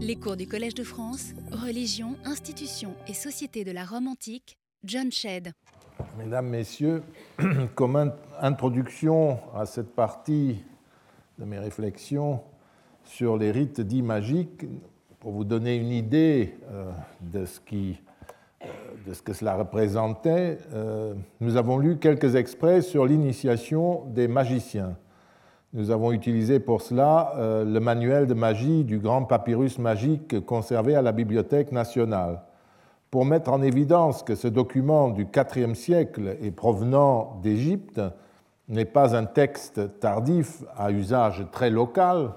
Les cours du Collège de France, Religion, Institutions et Société de la Rome antique, John Shedd. Mesdames, Messieurs, comme introduction à cette partie de mes réflexions sur les rites dits magiques, pour vous donner une idée euh, de ce, qui, euh, de ce que cela représentait, euh, nous avons lu quelques extraits sur l'initiation des magiciens. Nous avons utilisé pour cela euh, le manuel de magie du grand papyrus magique conservé à la Bibliothèque nationale. Pour mettre en évidence que ce document du IVe siècle et provenant d'Égypte n'est pas un texte tardif à usage très local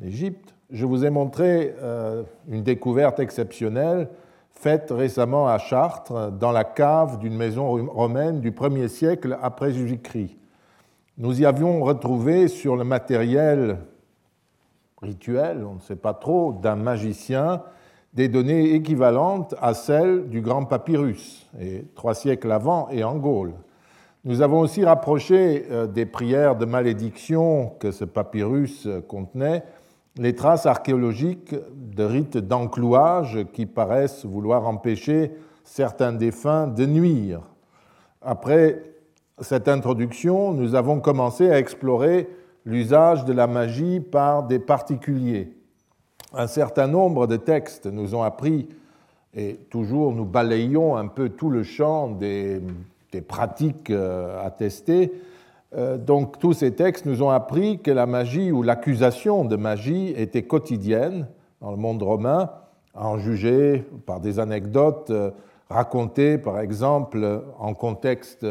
d'Égypte, je vous ai montré euh, une découverte exceptionnelle faite récemment à Chartres dans la cave d'une maison romaine du 1er siècle après Jésus-Christ nous y avions retrouvé sur le matériel rituel, on ne sait pas trop, d'un magicien, des données équivalentes à celles du grand papyrus, et trois siècles avant, et en Gaule. Nous avons aussi rapproché euh, des prières de malédiction que ce papyrus contenait les traces archéologiques de rites d'enclouage qui paraissent vouloir empêcher certains défunts de nuire. Après cette introduction, nous avons commencé à explorer l'usage de la magie par des particuliers. Un certain nombre de textes nous ont appris, et toujours nous balayons un peu tout le champ des, pratiques euh, attestées, euh, donc tous ces textes nous ont appris que la magie ou l'accusation de magie était quotidienne dans le monde romain, en juger par des anecdotes euh, racontées par exemple en contexte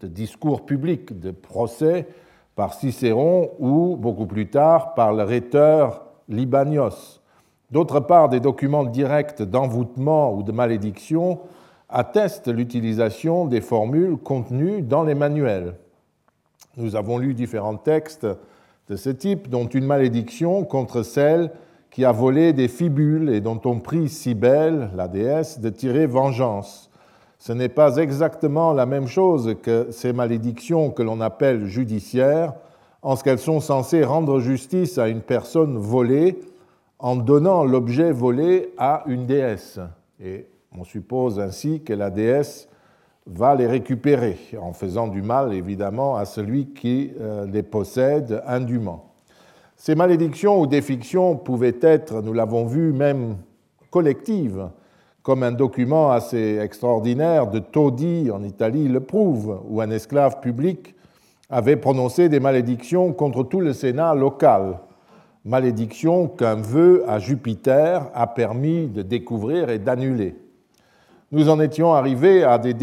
de discours publics, de procès par Cicéron ou, beaucoup plus tard, par le rhéteur Libanios. D'autre part, des documents directs d'envoûtement ou de malédiction attestent l'utilisation des formules contenues dans les manuels. Nous avons lu différents textes de ce type, dont une malédiction contre celle qui a volé des fibules et dont on prie Cybèle, la déesse, de tirer vengeance ce n'est pas exactement la même chose que ces malédictions que l'on appelle judiciaires, en ce qu'elles sont censées rendre justice à une personne volée en donnant l'objet volé à une déesse. Et on suppose ainsi que la déesse va les récupérer, en faisant du mal évidemment à celui qui euh, les possède indûment. Ces malédictions ou défictions pouvaient être, nous l'avons vu, même collectives comme un document assez extraordinaire de Todi en Italie le prouve, où un esclave public avait prononcé des malédictions contre tout le Sénat local, malédictions qu'un vœu à Jupiter a permis de découvrir et d'annuler. Nous en étions arrivés à des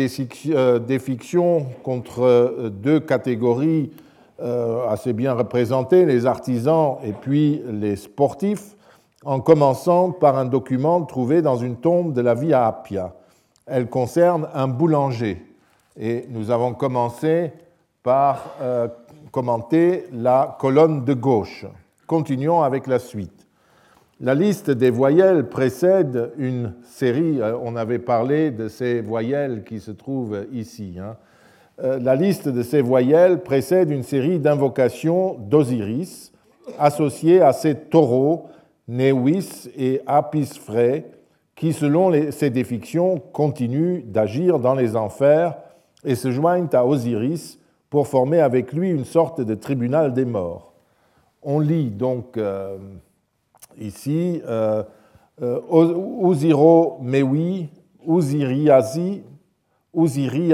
euh, défictions contre euh, deux catégories euh, assez bien représentées, les artisans et puis les sportifs, en commençant par un document trouvé dans une tombe de la Via Appia. Elle concerne un boulanger. Et nous avons commencé par euh, commenter la colonne de gauche. Continuons avec la suite. La liste des voyelles précède une série, euh, on avait parlé de ces voyelles qui se trouvent ici. Hein. Euh, la liste de ces voyelles précède une série d'invocations d'Osiris associées à ces taureaux Newis et Apis Frey, qui, selon ces défictions, continuent d'agir dans les enfers et se joignent à Osiris pour former avec lui une sorte de tribunal des morts. On lit donc euh, ici euh, euh, Osiro Mewi, Osiriasi, Osiri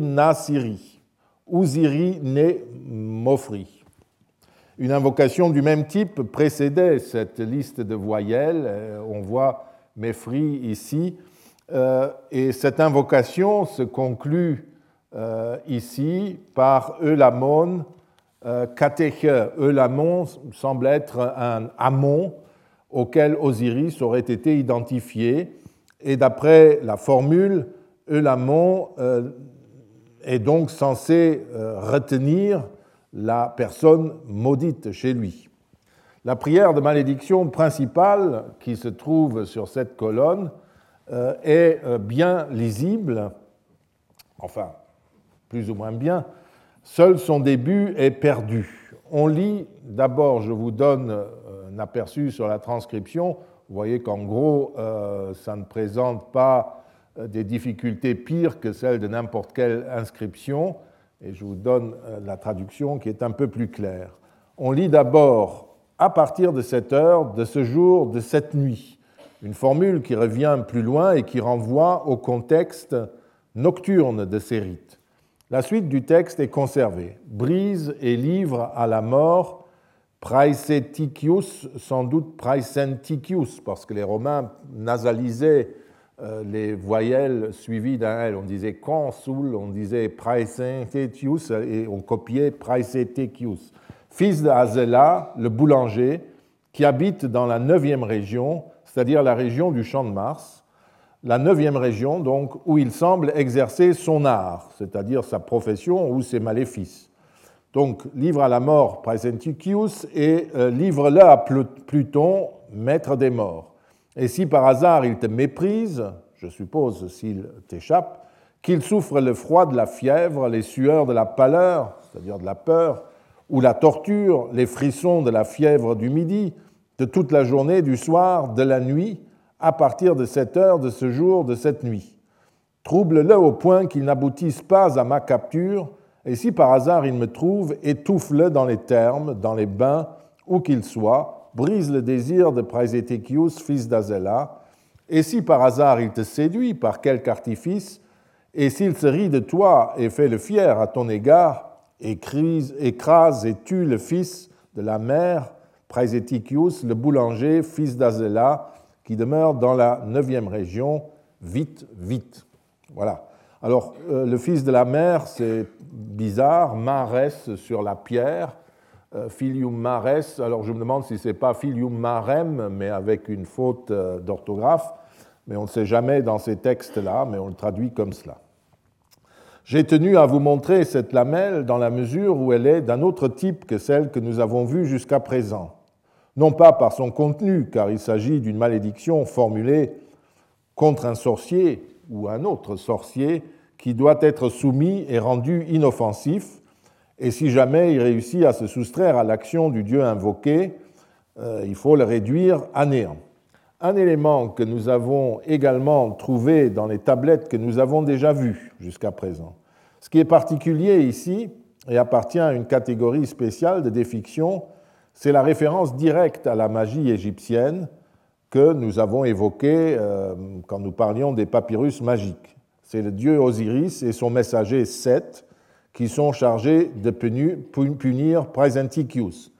Nasiri, Osiri Ne Mofri. Une invocation du même type précédait cette liste de voyelles. Euh, on voit Mefri ici. Euh, et cette invocation se conclut euh, ici par Eulamon Kateche. Eulamon semble être un amon auquel Osiris aurait été identifié. Et d'après la formule, Eulamon est donc censé retenir la personne maudite chez lui. La prière de malédiction principale qui se trouve sur cette colonne euh, est euh, bien lisible, enfin plus ou moins bien, seul son début est perdu. On lit, d'abord, je vous donne un aperçu sur la transcription. Vous voyez qu'en gros, ça ne présente pas des difficultés pires que celles de n'importe quelle inscription. Et je vous donne la traduction qui est un peu plus claire. On lit d'abord à partir de cette heure, de ce jour, de cette nuit. Une formule qui revient plus loin et qui renvoie au contexte nocturne de ces rites. La suite du texte est conservée. Brise et livre à la mort Praeseticius, sans doute Praesenticius, parce que les Romains nasalisaient euh, les voyelles suivies d'un L. On disait consul, on disait Praesenticius et on copiait Praeseticius fils d'Azela, le boulanger, qui habite dans la neuvième région, c'est-à-dire la région du Champ de Mars, la neuvième région donc où il semble exercer son art, c'est-à-dire sa profession ou ses maléfices. Donc livre à la mort Praesenticius et euh, livre-le à Pluton, maître des morts. Et si par hasard il te méprise, je suppose s'il t'échappe, qu'il souffre le froid de la fièvre, les sueurs de la pâleur, c'est-à-dire de la peur, ou la torture, les frissons de la fièvre du midi, de toute la journée, du soir, de la nuit, à partir de cette heure, de ce jour, de cette nuit. Trouble-le au point qu'il n'aboutisse pas à ma capture, et si par hasard il me trouve, étouffe-le dans les termes, dans les bains, où qu'il soit, brise le désir de Praesétéchius, fils d'Azela, et si par hasard il te séduit par quelque artifice, et s'il se rit de toi et fait le fier à ton égard, écrase et tue le fils de la mère, Praeséticius, le boulanger, fils d'Azela, qui demeure dans la neuvième région, vite, vite. Voilà. Alors, euh, le fils de la mère, c'est bizarre, Marès sur la pierre, filium Marès, alors je me demande si c'est pas filium Marem, mais avec une faute euh, d'orthographe, mais on ne sait jamais dans ces textes-là, mais on le traduit comme cela. J'ai tenu à vous montrer cette lamelle dans la mesure où elle est d'un autre type que celle que nous avons vue jusqu'à présent. Non pas par son contenu, car il s'agit d'une malédiction formulée contre un sorcier ou un autre sorcier qui doit être soumis et rendu inoffensif, et si jamais il réussit à se soustraire à l'action du Dieu invoqué, euh, il faut le réduire à néant. Un élément que nous avons également trouvé dans les tablettes que nous avons déjà vues jusqu'à présent. Ce qui est particulier ici, et appartient à une catégorie spéciale de défiction, c'est la référence directe à la magie égyptienne que nous avons évoquée euh, quand nous parlions des papyrus magiques. C'est le dieu Osiris et son messager Seth qui sont chargés de punir Praesenticius,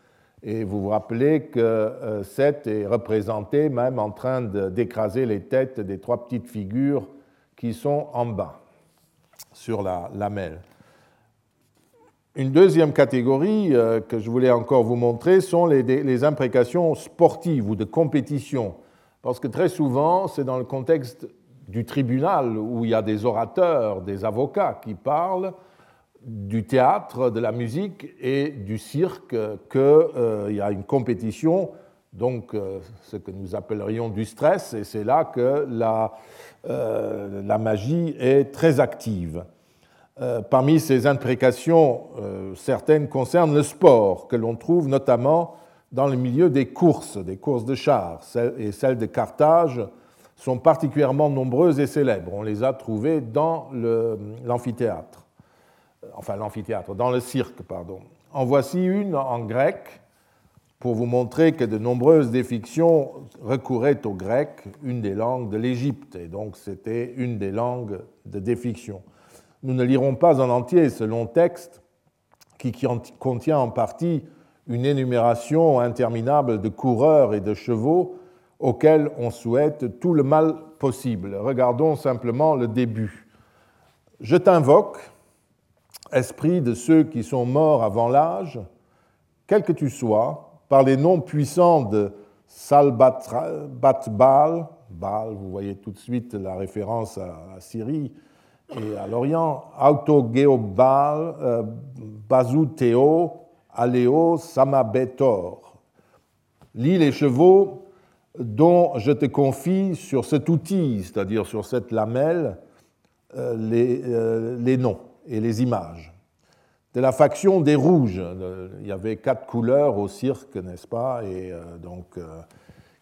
et vous vous rappelez que euh, Seth est représenté même en train d'écraser les têtes des trois petites figures qui sont en bas sur la lamelle. Une deuxième catégorie euh, que je voulais encore vous montrer sont les imprécations sportives ou de compétition. Parce que très souvent, c'est dans le contexte du tribunal où il y a des orateurs, des avocats qui parlent, du théâtre, de la musique et du cirque qu'il euh, y a une compétition, donc euh, ce que nous appellerions du stress, et c'est là que la, euh, la, magie est très active. parmi ces imprécations, certaines concernent le sport, que l'on trouve notamment dans le milieu des courses, des courses de chars, et celles de Carthage sont particulièrement nombreuses et célèbres. On les a trouvées dans l'amphithéâtre enfin l'amphithéâtre, dans le cirque, pardon. En voici une en grec pour vous montrer que de nombreuses défictions recouraient au grec, une des langues de l'Égypte, et donc c'était une des langues de défiction. Nous ne lirons pas en entier ce long texte qui contient en partie une énumération interminable de coureurs et de chevaux auxquels on souhaite tout le mal possible. Regardons simplement le début. Je t'invoque, esprit de ceux qui sont morts avant l'âge, quel que tu sois, par les noms puissants de Salbatbal, Baal, vous voyez tout de suite la référence à la Syrie et à l'Orient, Autogeobal, euh, Bazuteo, Aléo, Samabetor. Lis les chevaux dont je te confie sur cet outil, c'est-à-dire sur cette lamelle, euh, euh, les noms et les images. de la faction des Rouges. Il y avait quatre couleurs au cirque, n'est-ce pas, et donc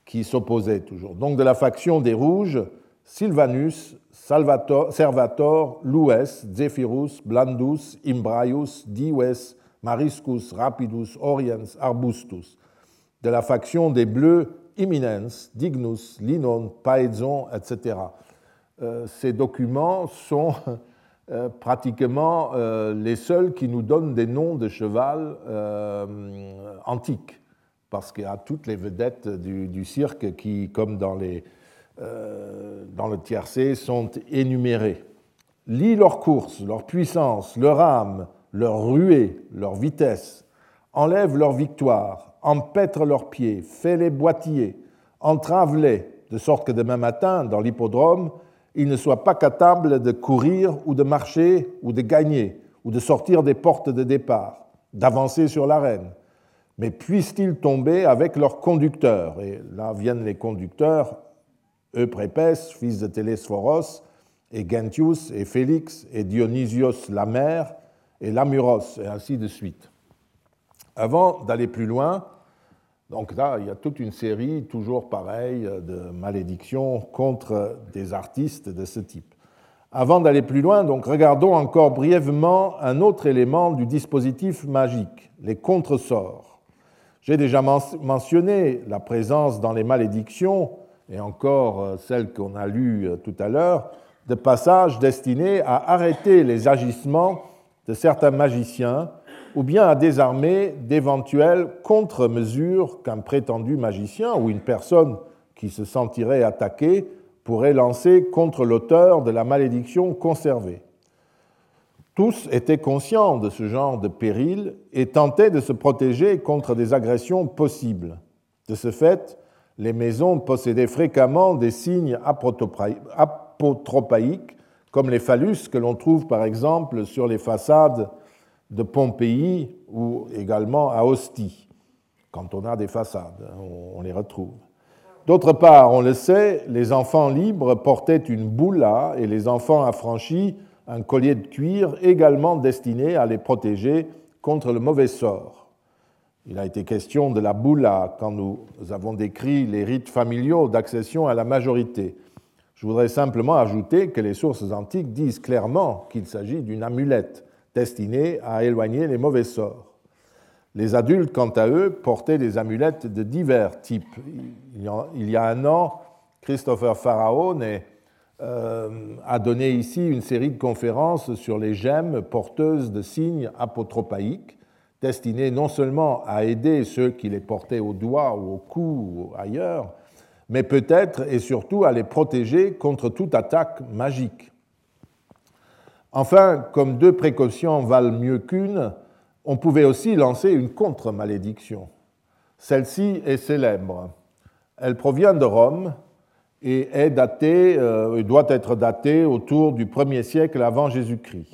qui s'opposaient toujours. Donc de la faction des Rouges, Silvanus, Salvator, Servator, Lues, Zephyrus, Blandus, Imbraius, Dives, Mariscus, Rapidus, Oriens, Arbustus. De la faction des Bleus, Imminens, Dignus, Linon, Paezon, etc. Euh, ces documents sont euh, pratiquement euh, les seuls qui nous donnent des noms de cheval antiques, parce qu'il y a toutes les vedettes du, cirque qui, comme dans euh, le tiercé sont énumérés. Lis leur course, leur puissance, leur âme, leur ruée, leur vitesse. Enlève leur victoire, empêtre leurs pieds, fais-les boitiller, entrave-les, de sorte que demain matin, dans l'hippodrome, ils ne soient pas capables de courir ou de marcher ou de gagner ou de sortir des portes de départ, d'avancer sur l'arène. Mais puissent-ils tomber avec leurs conducteurs? Et là viennent les conducteurs Euprépès, fils de Télésphoros, et Gentius, et Félix, et Dionysios la mère, et Lamuros, et ainsi de suite. Avant d'aller plus loin, donc là, il y a toute une série, toujours pareille, de malédictions contre des artistes de ce type. Avant d'aller plus loin, donc regardons encore brièvement un autre élément du dispositif magique, les contresorts. J'ai déjà mentionné la présence dans les malédictions et encore euh, celle qu'on a lue euh, tout à l'heure, de passages destinés à arrêter les agissements de certains magiciens ou bien à désarmer d'éventuelles contre-mesures qu'un prétendu magicien ou une personne qui se sentirait attaquée pourrait lancer contre l'auteur de la malédiction conservée. Tous étaient conscients de ce genre de péril et tentaient de se protéger contre des agressions possibles. De ce fait, les maisons possédaient fréquemment des signes apotropaïques, comme les phallus que l'on trouve par exemple sur les façades de Pompéi ou également à Ostie. Quand on a des façades, on les retrouve. D'autre part, on le sait, les enfants libres portaient une boula et les enfants affranchis un collier de cuir également destiné à les protéger contre le mauvais sort. Il a été question de la boula quand nous avons décrit les rites familiaux d'accession à la majorité. Je voudrais simplement ajouter que les sources antiques disent clairement qu'il s'agit d'une amulette destinée à éloigner les mauvais sorts. Les adultes, quant à eux, portaient des amulettes de divers types. Il y a un an, Christopher Pharaon euh, a donné ici une série de conférences sur les gemmes porteuses de signes apotropaïques destinés non seulement à aider ceux qui les portaient au doigt ou au cou ou ailleurs, mais peut-être et surtout à les protéger contre toute attaque magique. Enfin, comme deux précautions valent mieux qu'une, on pouvait aussi lancer une contre-malédiction. Celle-ci est célèbre. Elle provient de Rome et est datée, euh, doit être datée autour du 1er siècle avant Jésus-Christ.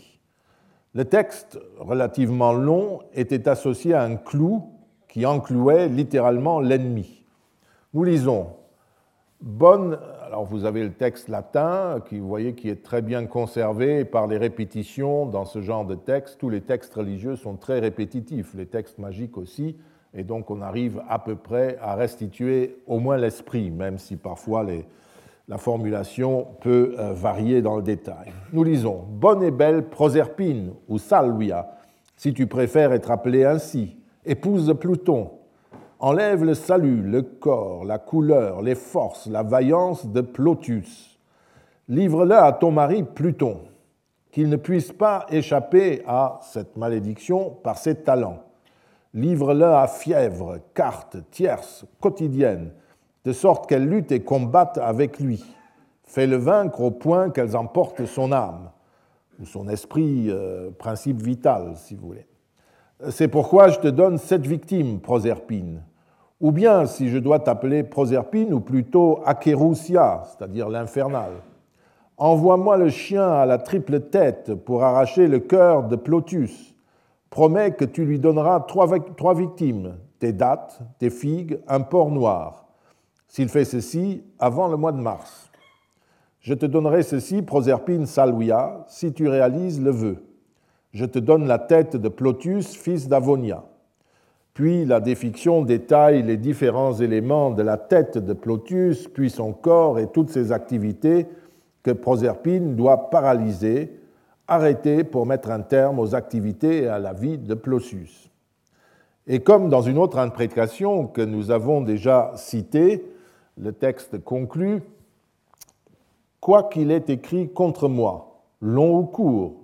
Le texte, relativement long, était associé à un clou qui enclouait littéralement l'ennemi. Nous lisons Bonne, alors vous avez le texte latin, qui vous voyez qui est très bien conservé par les répétitions dans ce genre de texte. Tous les textes religieux sont très répétitifs, les textes magiques aussi, et donc on arrive à peu près à restituer au moins l'esprit, même si parfois la formulation peut euh, varier dans le détail. Nous lisons Bonne et belle Proserpine ou Salvia, si tu préfères être appelée ainsi, épouse Pluton. Enlève le salut, le corps, la couleur, les forces, la vaillance de Plotus. Livre-le à ton mari Pluton, qu'il ne puisse pas échapper à cette malédiction par ses talents. Livre-le à fièvre, carte, tierce, quotidienne, de sorte qu'elles luttent et combattent avec lui. Fais-le vaincre au point qu'elles emportent son âme, ou son esprit, euh, principe vital, si vous voulez. C'est pourquoi je te donne cette victime, Proserpine. Ou bien, si je dois t'appeler Proserpine, ou plutôt Acherousia, c'est-à-dire l'infernal. Envoie-moi le chien à la triple tête pour arracher le cœur de Plotus. Promets que tu lui donneras trois, trois victimes, tes dattes, tes figues, un porc noir s'il fait ceci avant le mois de mars. Je te donnerai ceci, Proserpine Salvia, si tu réalises le vœu. Je te donne la tête de Plotus, fils d'Avonia. Puis la défiction détaille les différents éléments de la tête de Plotus, puis son corps et toutes ses activités que Proserpine doit paralyser, arrêter pour mettre un terme aux activités et à la vie de Plotus. Et comme dans une autre imprécation que nous avons déjà citée, le texte conclut Quoi qu'il ait écrit contre moi, long ou court,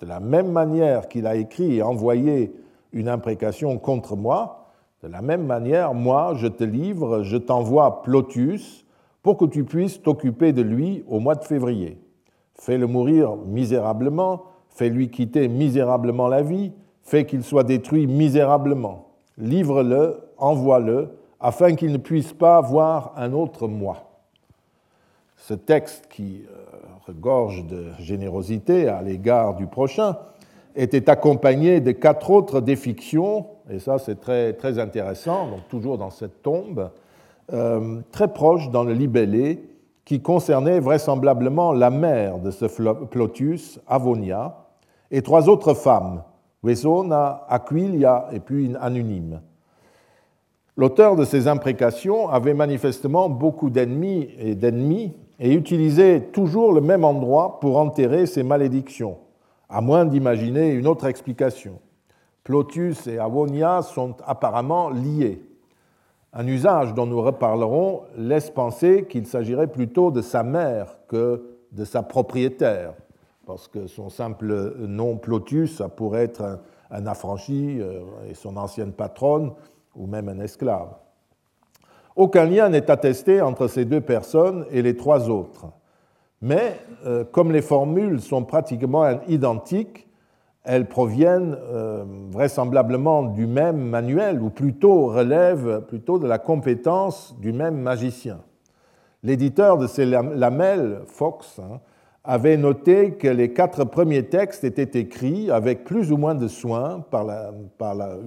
de la même manière qu'il a écrit et envoyé une imprécation contre moi, de la même manière, moi, je te livre, je t'envoie Plotus pour que tu puisses t'occuper de lui au mois de février. Fais-le mourir misérablement, fais-lui quitter misérablement la vie, fais qu'il soit détruit misérablement. Livre-le, envoie-le, afin qu'il ne puisse pas voir un autre moi. Ce texte qui euh, regorge de générosité à l'égard du prochain était accompagné de quatre autres défictions, et ça c'est très, très intéressant, donc toujours dans cette tombe, euh, très proche dans le libellé, qui concernait vraisemblablement la mère de ce Plotus, Avonia, et trois autres femmes, Vesona, Aquilia et puis une anonyme. L'auteur de ces imprécations avait manifestement beaucoup d'ennemis et d'ennemis et utilisait toujours le même endroit pour enterrer ses malédictions, à moins d'imaginer une autre explication. Plotus et Avonia sont apparemment liés. Un usage dont nous reparlerons laisse penser qu'il s'agirait plutôt de sa mère que de sa propriétaire, parce que son simple nom Plotus, pourrait être un, affranchi euh, et son ancienne patronne, ou même un esclave. Aucun lien n'est attesté entre ces deux personnes et les trois autres. Mais euh, comme les formules sont pratiquement identiques, elles proviennent euh, vraisemblablement du même manuel, ou plutôt relèvent plutôt de la compétence du même magicien. L'éditeur de ces lamelles, Fox, hein, avait noté que les quatre premiers textes étaient écrits avec plus ou moins de soin par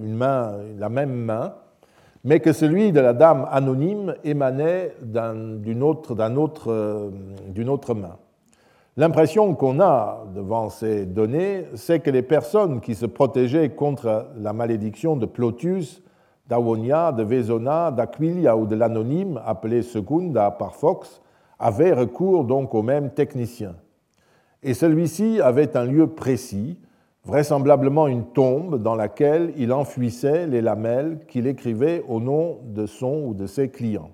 une main, la même main, mais que celui de la dame anonyme émanait d'une autre, euh, autre main. L'impression qu'on a devant ces données, c'est que les personnes qui se protégeaient contre la malédiction de Plotus, d'Awonia, de Vesona, d'Aquilia ou de l'anonyme, appelé Secunda par Fox, avaient recours donc au même technicien et celui-ci avait un lieu précis, vraisemblablement une tombe dans laquelle il enfouissait les lamelles qu'il écrivait au nom de son ou de ses clients.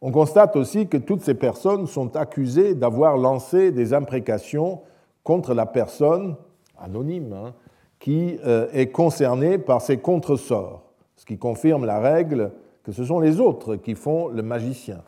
On constate aussi que toutes ces personnes sont accusées d'avoir lancé des imprécations contre la personne anonyme hein, qui euh, est concernée par ces contresorts, ce qui confirme la règle que ce sont les autres qui font le magicien.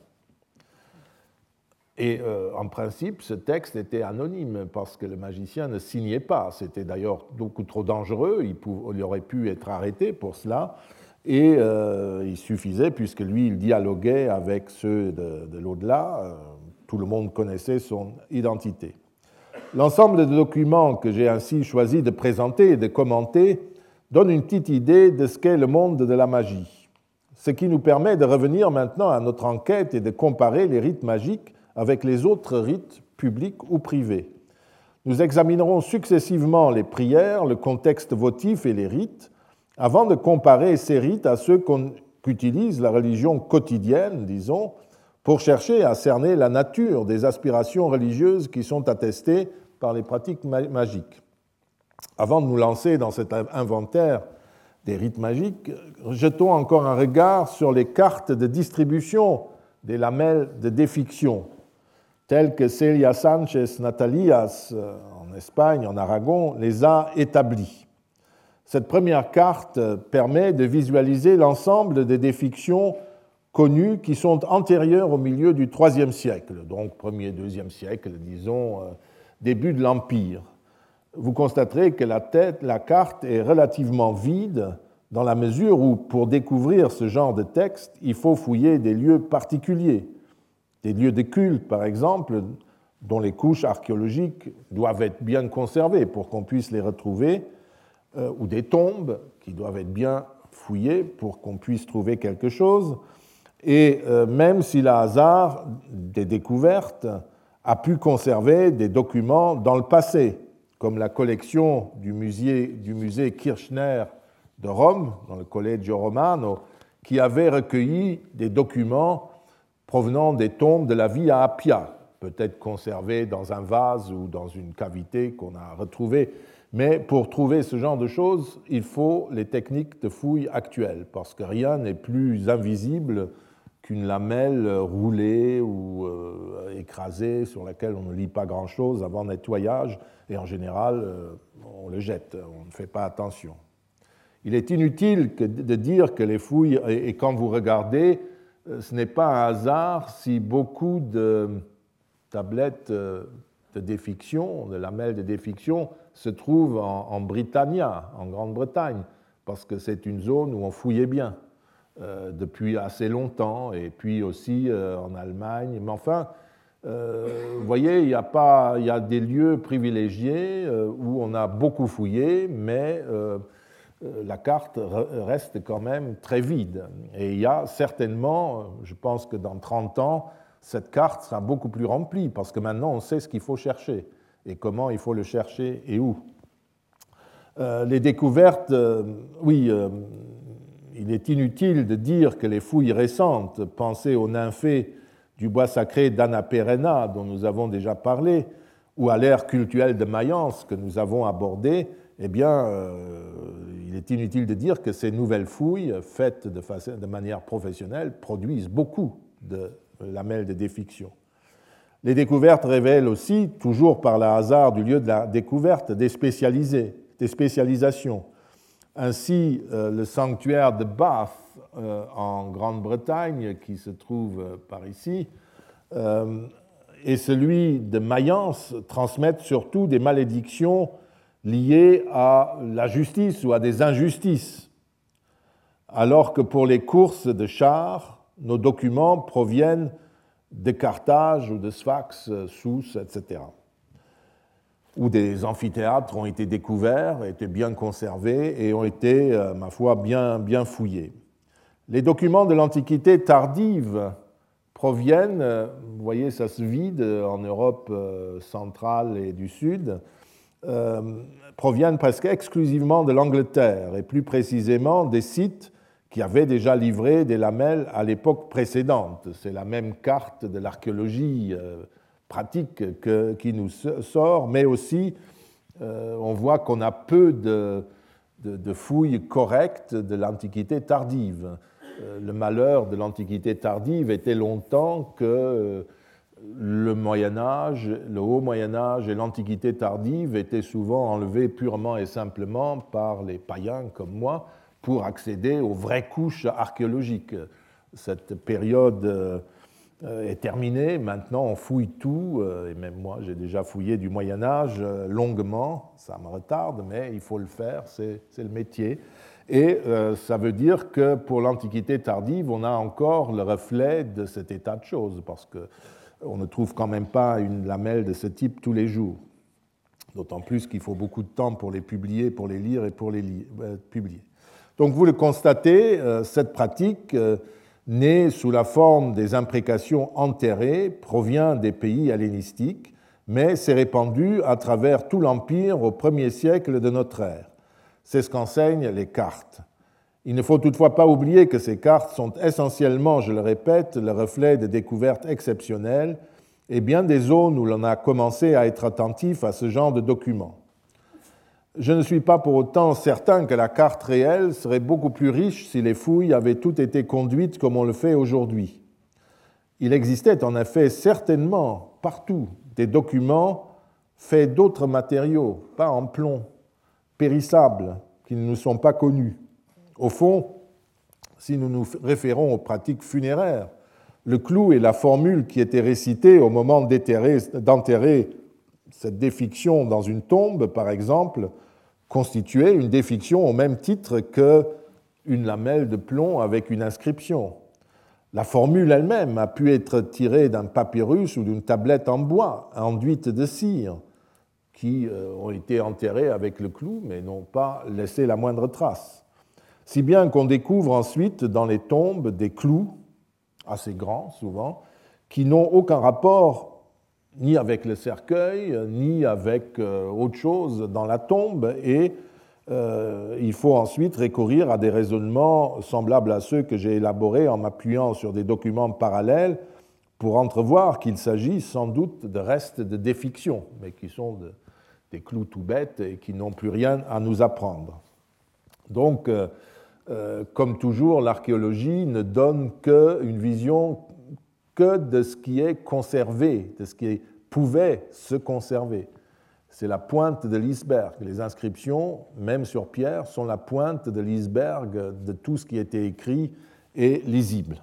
Et euh, en principe, ce texte était anonyme parce que le magicien ne signait pas. C'était d'ailleurs beaucoup trop dangereux. Il, aurait pu être arrêté pour cela. Et euh, il suffisait, puisque lui, il dialoguait avec ceux de, l'au-delà, euh, tout le monde connaissait son identité. L'ensemble des documents que j'ai ainsi choisi de présenter et de commenter donne une petite idée de ce qu'est le monde de la magie. Ce qui nous permet de revenir maintenant à notre enquête et de comparer les rites magiques avec les autres rites publics ou privés. Nous examinerons successivement les prières, le contexte votif et les rites, avant de comparer ces rites à ceux qu'utilise la religion quotidienne, disons, pour chercher à cerner la nature des aspirations religieuses qui sont attestées par les pratiques magiques. Avant de nous lancer dans cet inventaire des rites magiques, jetons encore un regard sur les cartes de distribution des lamelles de défiction tels que Celia Sanchez Natalias euh, en Espagne, en Aragon, les a établis. Cette première carte permet de visualiser l'ensemble des défictions connues qui sont antérieures au milieu du IIIe siècle, donc 1er, 2e siècle, disons, euh, début de l'Empire. Vous constaterez que la, tête, la carte est relativement vide dans la mesure où, pour découvrir ce genre de texte, il faut fouiller des lieux particuliers des lieux de culte, par exemple, dont les couches archéologiques doivent être bien conservées pour qu'on puisse les retrouver, euh, ou des tombes qui doivent être bien fouillées pour qu'on puisse trouver quelque chose. Et euh, même si le hasard des découvertes a pu conserver des documents dans le passé, comme la collection du musée, du musée Kirchner de Rome, dans le Collegio Romano, qui avait recueilli des documents provenant des tombes de la Via Appia, peut-être conservés dans un vase ou dans une cavité qu'on a retrouvée. Mais pour trouver ce genre de choses, il faut les techniques de fouille actuelles, parce que rien n'est plus invisible qu'une lamelle roulée ou euh, écrasée sur laquelle on ne lit pas grand-chose avant nettoyage, et en général, euh, on le jette, on ne fait pas attention. Il est inutile de dire que les fouilles, et quand vous regardez, ce n'est pas un hasard si beaucoup de tablettes de défiction, de lamelles de défiction, se trouvent en Britannia, en Grande-Bretagne, parce que c'est une zone où on fouillait bien. Euh, depuis assez longtemps, et puis aussi euh, en Allemagne. Mais enfin, euh, vous voyez, il y, il y a des lieux privilégiés où on a beaucoup fouillé, mais la carte reste quand même très vide. Et il y a certainement, je pense que dans 30 ans, cette carte sera beaucoup plus remplie, parce que maintenant on sait ce qu'il faut chercher, et comment il faut le chercher et où. les découvertes, oui, il est inutile de dire que les fouilles récentes, pensées aux nymphées du bois sacré d'Annapérena, dont nous avons déjà parlé, ou à l'ère cultuelle de Mayence que nous avons abordée, eh bien, euh, il est inutile de dire que ces nouvelles fouilles, faites de, manière professionnelle, produisent beaucoup de lamelles de défiction. Les découvertes révèlent aussi, toujours par le hasard du lieu de la découverte, des, spécialisés, des spécialisations ainsi, euh, le sanctuaire de Bath euh, en Grande-Bretagne, qui se trouve par ici, et celui de Mayence transmettent surtout des malédictions liées à la justice ou à des injustices, alors que pour les courses de chars, nos documents proviennent de Carthage ou de Sfax, Sousse, etc où des amphithéâtres ont été découverts, étaient bien conservés et ont été, euh, ma foi, bien, bien fouillés. Les documents de l'Antiquité tardive proviennent, euh, vous voyez, ça se vide en Europe euh, centrale et du Sud, proviennent presque exclusivement de l'Angleterre et plus précisément des sites qui avaient déjà livré des lamelles à l'époque précédente. C'est la même carte de l'archéologie pratique qui nous sort, mais aussi euh, on voit qu'on a peu de, fouilles correctes de l'Antiquité tardive. Euh, le malheur de l'Antiquité tardive était longtemps que euh, le Moyen Âge, le Haut Moyen Âge et l'Antiquité tardive étaient souvent enlevés purement et simplement par les païens comme moi pour accéder aux vraies couches archéologiques. Cette période euh, est terminé. Maintenant, on fouille tout, euh, et même moi, j'ai déjà fouillé du Moyen Âge euh, longuement. Ça me retarde, mais il faut le faire, c'est le métier. Et ça veut dire que pour l'Antiquité tardive, on a encore le reflet de cet état de choses, parce qu'on ne trouve quand même pas une lamelle de ce type tous les jours. D'autant plus qu'il faut beaucoup de temps pour les publier, pour les lire et pour les publier. Donc vous le constatez, cette pratique né sous la forme des imprécations enterrées, provient des pays hellénistiques, mais s'est répandu à travers tout l'Empire au premier siècle de notre ère. C'est ce qu'enseignent les cartes. Il ne faut toutefois pas oublier que ces cartes sont essentiellement, je le répète, le reflet de découvertes exceptionnelles et bien des zones où l'on a commencé à être attentif à ce genre de documents. Je ne suis pas pour autant certain que la carte réelle serait beaucoup plus riche si les fouilles avaient toutes été conduites comme on le fait aujourd'hui. Il existait en effet certainement partout des documents faits d'autres matériaux, pas en plomb, périssables, qui ne nous sont pas connus. Au fond, si nous nous référons aux pratiques funéraires, le clou et la formule qui étaient récités au moment d'enterrer cette défiction dans une tombe, par exemple, constituait une défiction au même titre qu'une lamelle de plomb avec une inscription. La formule elle-même a pu être tirée d'un papyrus ou d'une tablette en bois enduite de cire, qui euh, ont été enterrées avec le clou, mais n'ont pas laissé la moindre trace. Si bien qu'on découvre ensuite dans les tombes des clous, assez grands souvent, qui n'ont aucun rapport ni avec le cercueil, ni avec autre chose dans la tombe, et il faut ensuite recourir à des raisonnements semblables à ceux que j'ai élaborés en m'appuyant sur des documents parallèles pour entrevoir qu'il s'agit sans doute de restes de défiction, mais qui sont des clous tout bêtes et qui n'ont plus rien à nous apprendre. Donc, euh, euh, comme toujours, l'archéologie ne donne qu'une vision que de ce qui est conservé, de ce qui pouvait se conserver. C'est la pointe de l'iceberg. Les inscriptions, même sur pierre, sont la pointe de l'iceberg de tout ce qui été écrit et lisible.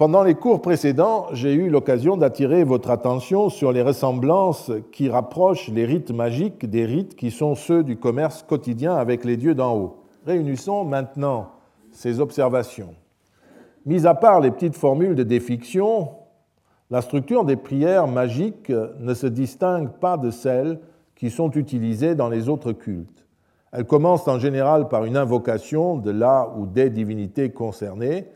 Pendant les cours précédents, j'ai eu l'occasion d'attirer votre attention sur les ressemblances qui rapprochent les rites magiques des rites qui sont ceux du commerce quotidien avec les dieux d'en haut. Réunissons maintenant ces observations. Mis à part les petites formules de défiction, la structure des prières magiques ne se distingue pas de celles qui sont utilisées dans les autres cultes. Elle commence en général par une invocation de la ou des divinités concernées,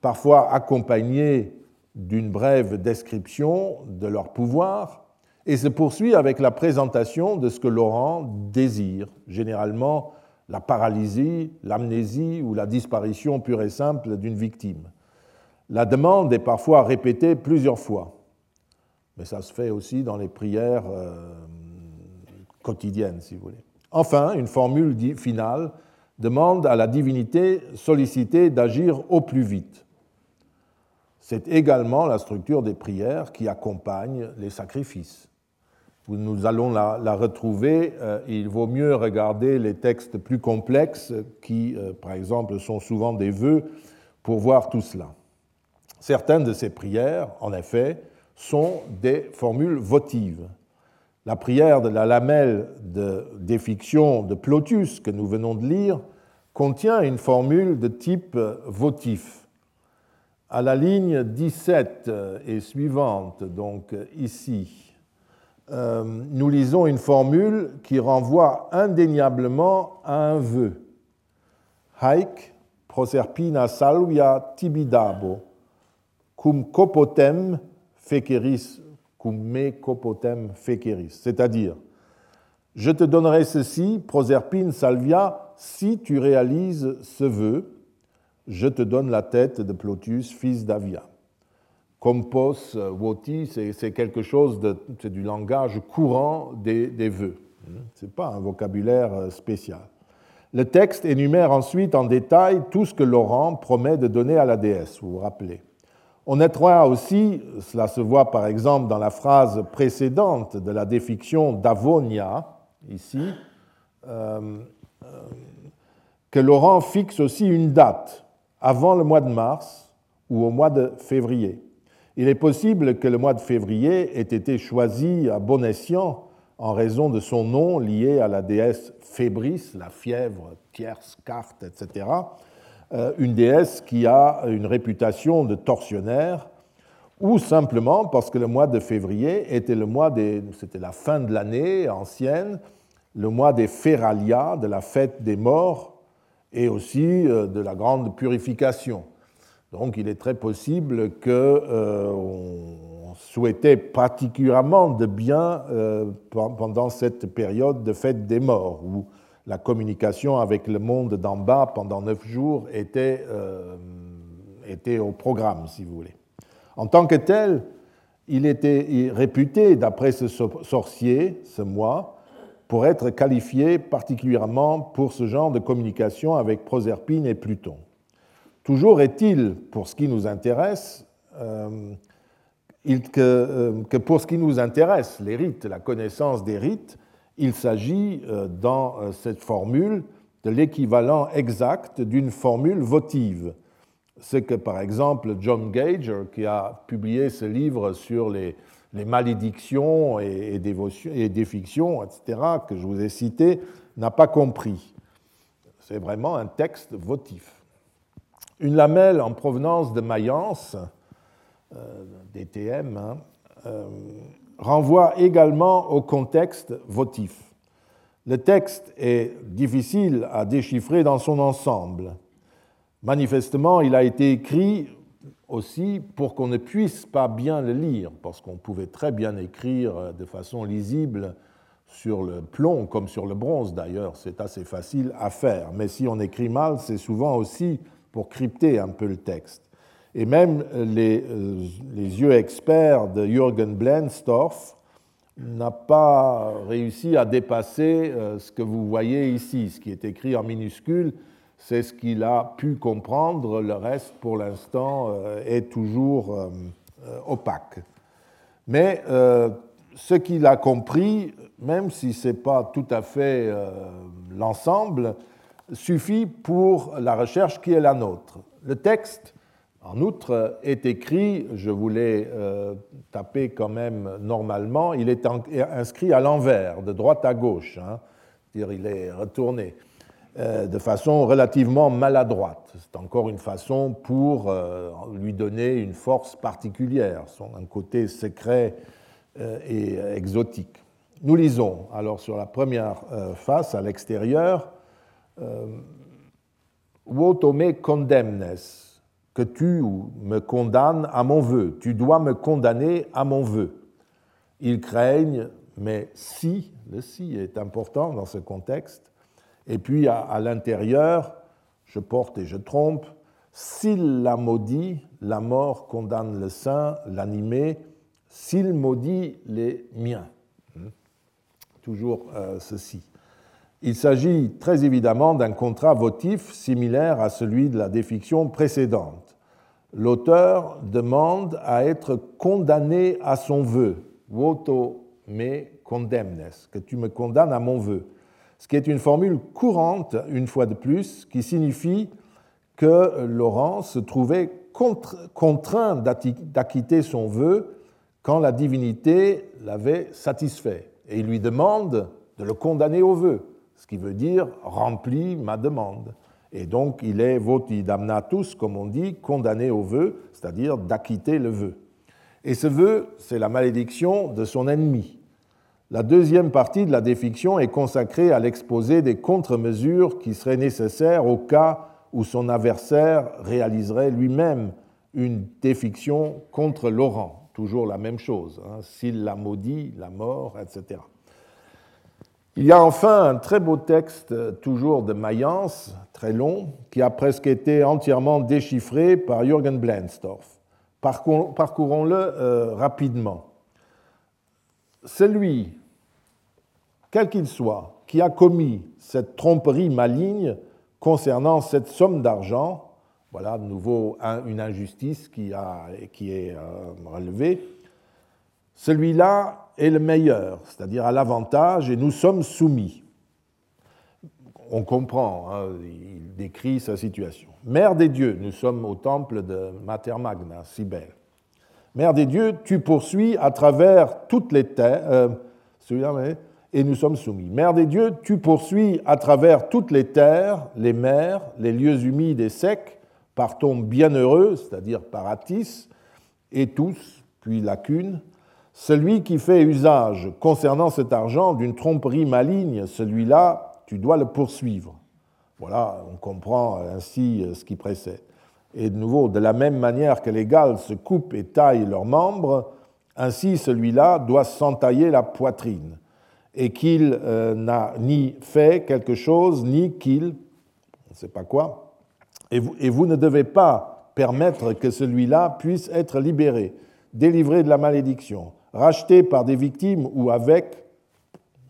parfois accompagné d'une brève description de leur pouvoir, et se poursuit avec la présentation de ce que Laurent désire, généralement la paralysie, l'amnésie ou la disparition pure et simple d'une victime. La demande est parfois répétée plusieurs fois, mais ça se fait aussi dans les prières euh, quotidiennes, si vous voulez. Enfin, une formule finale demande à la divinité sollicitée d'agir au plus vite. C'est également la structure des prières qui accompagne les sacrifices. Nous allons la, retrouver. Euh, il vaut mieux regarder les textes plus complexes qui, euh, par exemple, sont souvent des vœux pour voir tout cela. Certaines de ces prières, en effet, sont des formules votives. La prière de la lamelle de défiction de Plotus que nous venons de lire contient une formule de type votif à la ligne 17 euh, et suivante, donc euh, ici, euh, nous lisons une formule qui renvoie indéniablement à un vœu. Haik proserpina salvia tibidabo, cum copotem feceris, cum me copotem feceris. C'est-à-dire, je te donnerai ceci, proserpine salvia, si tu réalises ce vœu, je te donne la tête de Plotus, fils d'Avia. Compos voti, c'est quelque chose c'est du langage courant des, vœux. Ce n'est pas un vocabulaire euh, spécial. Le texte énumère ensuite en détail tout ce que Laurent promet de donner à la déesse, vous vous rappelez. On notera aussi, cela se voit par exemple dans la phrase précédente de la défiction d'Avonia, ici, euh, euh, que Laurent fixe aussi une date avant le mois de mars ou au mois de février. Il est possible que le mois de février ait été choisi à bon escient en raison de son nom lié à la déesse Fébris, la fièvre, tierce, carte, etc., euh, une déesse qui a une réputation de tortionnaire, ou simplement parce que le mois de février était le mois des, c'était la fin de l'année ancienne, le mois des Feralia, de la fête des morts, et aussi euh, de la grande purification. Donc il est très possible qu'on euh, souhaitait particulièrement de bien euh, pendant cette période de fête des morts, où la communication avec le monde d'en bas pendant neuf jours était, était au programme, si vous voulez. En tant que tel, il était réputé, d'après ce sorcier, ce mois, pour être qualifié particulièrement pour ce genre de communication avec Proserpine et Pluton. Toujours est-il, pour ce qui nous intéresse, euh, euh, que, pour ce qui nous intéresse, les rites, la connaissance des rites, il s'agit euh, dans cette formule de l'équivalent exact d'une formule votive. Ce que, par exemple, John Gage, qui a publié ce livre sur les, malédictions et, et défictions, etc., que je vous ai cités, n'a pas compris. C'est vraiment un texte votif. Une lamelle en provenance de Mayence, euh, DTM, hein, euh, renvoie également au contexte votif. Le texte est difficile à déchiffrer dans son ensemble. Manifestement, il a été écrit aussi pour qu'on ne puisse pas bien le lire, parce qu'on pouvait très bien écrire de façon lisible sur le plomb comme sur le bronze d'ailleurs, c'est assez facile à faire. Mais si on écrit mal, c'est souvent aussi pour crypter un peu le texte. Et même les, euh, les yeux experts de Jürgen Blenstorff n'a pas réussi à dépasser euh, ce que vous voyez ici. Ce qui est écrit en minuscule, c'est ce qu'il a pu comprendre. Le reste, pour l'instant, euh, est toujours opaque. Mais ce qu'il a compris, même si ce n'est pas tout à fait l'ensemble, suffit pour la recherche qui est la nôtre. Le texte, en outre, est écrit, je voulais euh, taper quand même normalement, il est inscrit à l'envers, de droite à gauche, hein, dire il est retourné, euh, de façon relativement maladroite. C'est encore une façon pour lui donner une force particulière, son, un côté secret et exotique. Nous lisons alors sur la première euh, face à l'extérieur Wotome condemnes, que tu me condamnes à mon vœu, tu dois me condamner à mon vœu. Ils craignent, mais si, le si est important dans ce contexte. Et puis à, l'intérieur, je porte et je trompe, s'il la maudit, la mort condamne le saint, l'animé, s'il maudit les miens toujours euh, ceci. Il s'agit très évidemment d'un contrat votif similaire à celui de la défiction précédente. L'auteur demande à être condamné à son vœu, voto me condemnes, que tu me condamnes à mon vœu, ce qui est une formule courante, une fois de plus, qui signifie que Laurent se trouvait contraint d'acquitter son vœu quand la divinité l'avait satisfait. Et il lui demande de le condamner au vœu, ce qui veut dire remplis ma demande. Et donc il est voti damnatus, comme on dit, condamné au vœu, c'est-à-dire d'acquitter le vœu. Et ce vœu, c'est la malédiction de son ennemi. La deuxième partie de la défiction est consacrée à l'exposé des contre-mesures qui seraient nécessaires au cas où son adversaire réaliserait lui-même une défiction contre Laurent toujours la même chose. Hein. S'il la maudit, la mort, etc. Il y a enfin un très beau texte, euh, toujours de Mayence, très long, qui a presque été entièrement déchiffré par Jürgen Blenstorff. Parcourons-le euh, rapidement. Celui, quel qu'il soit, qui a commis cette tromperie maligne concernant cette somme d'argent, voilà de nouveau une injustice qui, est euh, relevée. Celui-là est le meilleur, c'est-à-dire à, l'avantage, et nous sommes soumis. On comprend, hein, il décrit sa situation. Mère des dieux, nous sommes au temple de Mater Magna, Cybèle. Mère des dieux, tu poursuis à travers toutes les terres, euh, et nous sommes soumis. Mère des dieux, tu poursuis à travers toutes les terres, les mers, les lieux humides et secs, par ton bienheureux, c'est-à-dire par Atis, et tous, puis lacune, celui qui fait usage concernant cet argent d'une tromperie maligne, celui-là, tu dois le poursuivre. Voilà, on comprend ainsi ce qui précède. Et de nouveau, de la même manière que les Galles se coupent et taillent leurs membres, ainsi celui-là doit s'entailler la poitrine, et qu'il euh, n'a ni fait quelque chose, ni qu'il, on ne sait pas quoi, et vous, ne devez pas permettre que celui-là puisse être libéré, délivré de la malédiction, racheté par des victimes ou avec,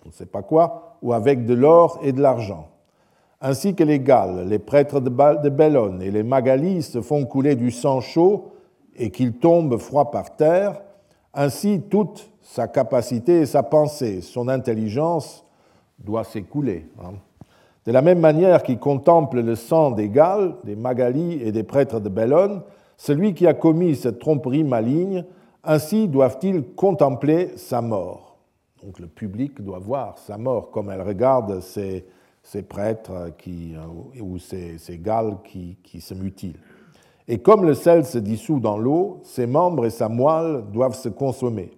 on ne sait pas quoi, ou avec de l'or et de l'argent. Ainsi que les Galles, les prêtres de Bellone et les Magalis se font couler du sang chaud et qu'ils tombent froids par terre, ainsi toute sa capacité et sa pensée, son intelligence doit s'écouler. Hein. De la même manière qu'il contemple le sang des Galles, des Magali et des prêtres de Bellone, celui qui a commis cette tromperie maligne, ainsi doivent-ils contempler sa mort. Donc le public doit voir sa mort comme elle regarde ces, prêtres qui, euh, ou ces, ces Galles qui, qui se mutilent. Et comme le sel se dissout dans l'eau, ses membres et sa moelle doivent se consommer.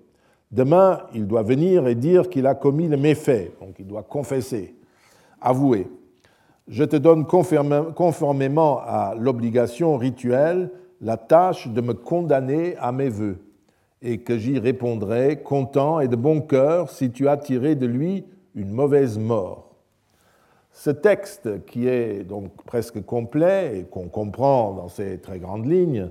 Demain, il doit venir et dire qu'il a commis le méfait, donc il doit confesser, avouer je te donne conformément à l'obligation rituelle la tâche de me condamner à mes voeux, et que j'y répondrai content et de bon cœur si tu as tiré de lui une mauvaise mort. Ce texte, qui est donc presque complet et qu'on comprend dans ses très grandes lignes,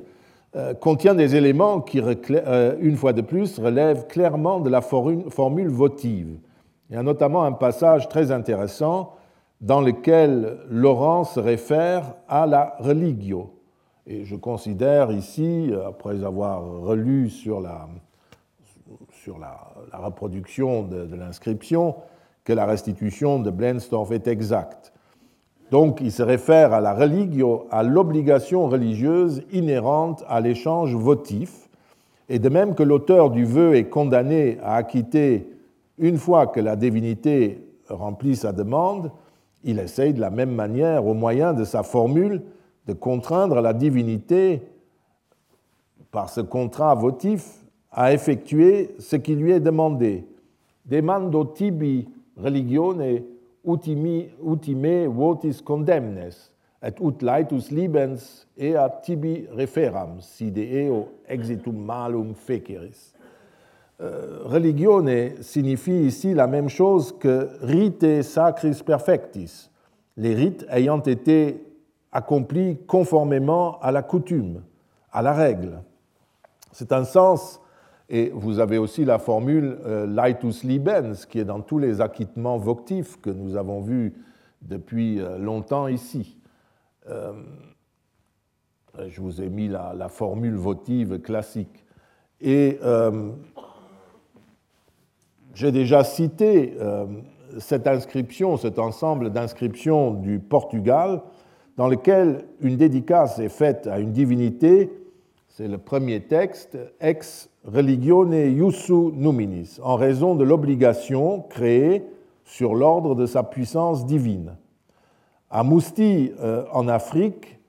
euh, contient des éléments qui, euh, une fois de plus, relèvent clairement de la formule votive. Il y a notamment un passage très intéressant dans lequel Laurent se réfère à la religio. Et je considère ici, après avoir relu sur la, reproduction de, l'inscription, que la restitution de Blenstorff est exacte. Donc il se réfère à la religio, à l'obligation religieuse inhérente à l'échange votif, et de même que l'auteur du vœu est condamné à acquitter, une fois que la divinité remplit sa demande, il essaye de la même manière, au moyen de sa formule, de contraindre la divinité, par ce contrat votif, à effectuer ce qui lui est demandé. Demando tibi religione utimi, utime votis condemnes, et ut laetus libens ea tibi referam, si de exitum malum feceris. Euh, religione signifie ici la même chose que rite sacris perfectis, les rites ayant été accomplis conformément à la coutume, à la règle. C'est un sens, et vous avez aussi la formule euh, laetus libens, qui est dans tous les acquittements voctifs que nous avons vus depuis euh, longtemps ici. je vous ai mis la, formule votive classique. Et j'ai déjà cité euh, cette inscription, cet ensemble d'inscriptions du Portugal, dans lequel une dédicace est faite à une divinité, c'est le premier texte, ex religione iussu numinis, en raison de l'obligation créée sur l'ordre de sa puissance divine. À Mousti, euh, en Afrique,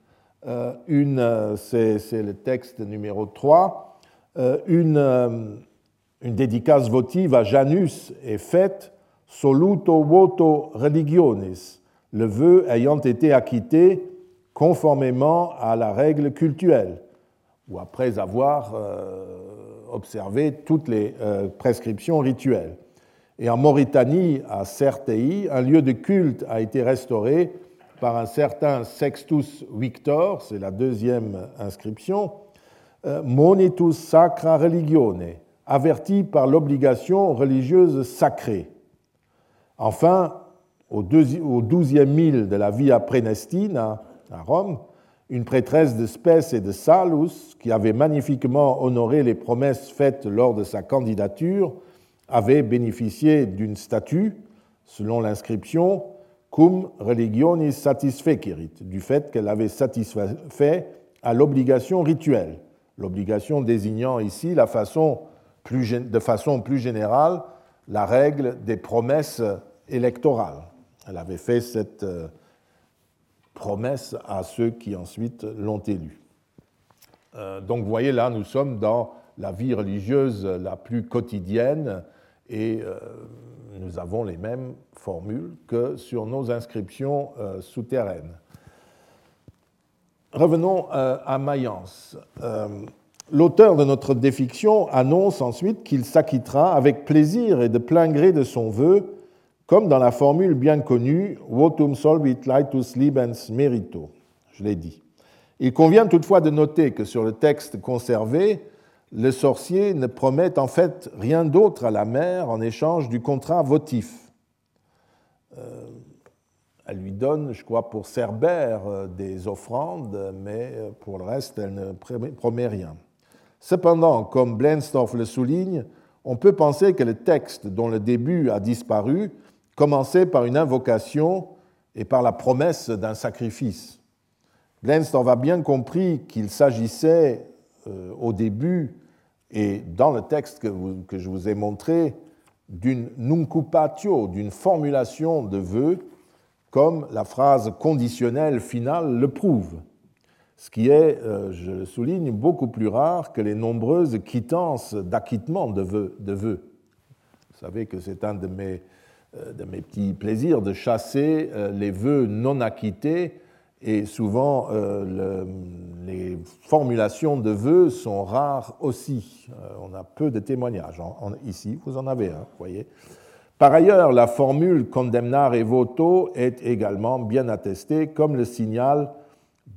euh, c'est le texte numéro 3, une une dédicace votive à Janus est faite soluto voto religionis, le vœu ayant été acquitté conformément à la règle cultuelle, ou après avoir euh, observé toutes les euh, prescriptions rituelles. Et en Mauritanie, à Certei, un lieu de culte a été restauré par un certain Sextus Victor, c'est la deuxième inscription, euh, Monitus Sacra Religione, averti par l'obligation religieuse sacrée. Enfin, au douzième mille de la Via Prenestina, à Rome, une prêtresse de Spes et de Salus, qui avait magnifiquement honoré les promesses faites lors de sa candidature, avait bénéficié d'une statue, selon l'inscription, cum religionis satisfecerit, du fait qu'elle avait satisfait à l'obligation rituelle, l'obligation désignant ici de façon plus générale la règle des promesses électorales. Elle avait fait cette euh, promesse à ceux qui ensuite l'ont élue. Euh, donc vous voyez là, nous sommes dans la vie religieuse la plus quotidienne et euh, nous avons les mêmes formules que sur nos inscriptions souterraines. Revenons à Mayence. L'auteur de notre défiction annonce ensuite qu'il s'acquittera avec plaisir et de plein gré de son vœu, comme dans la formule bien connue Votum solvit laetus libens merito? Je l'ai dit. Il convient toutefois de noter que sur le texte conservé, le sorcier ne promet en fait rien d'autre à la mère en échange du contrat votif. Euh, elle lui donne, je crois, pour Cerbère euh, des offrandes, mais euh, pour le reste, elle ne promet rien. Cependant, comme Blenstorff le souligne, on peut penser que le texte dont le début a disparu commençait par une invocation et par la promesse d'un sacrifice. Blenstorff a bien compris qu'il s'agissait euh, au début et dans le texte que, je vous ai montré d'une nuncupatio, d'une formulation de vœux, comme la phrase conditionnelle finale le prouve ce qui est, euh, je le souligne, beaucoup plus rare que les nombreuses quittances d'acquittement de vœux, Vous savez que c'est un de mes, de mes, petits plaisirs de chasser euh, les vœux non acquittés et souvent euh, les formulations de vœux sont rares aussi. Euh, on a peu de témoignages. ici, vous en avez un, voyez. Par ailleurs, la formule condemnare et voto est également bien attestée, comme le signal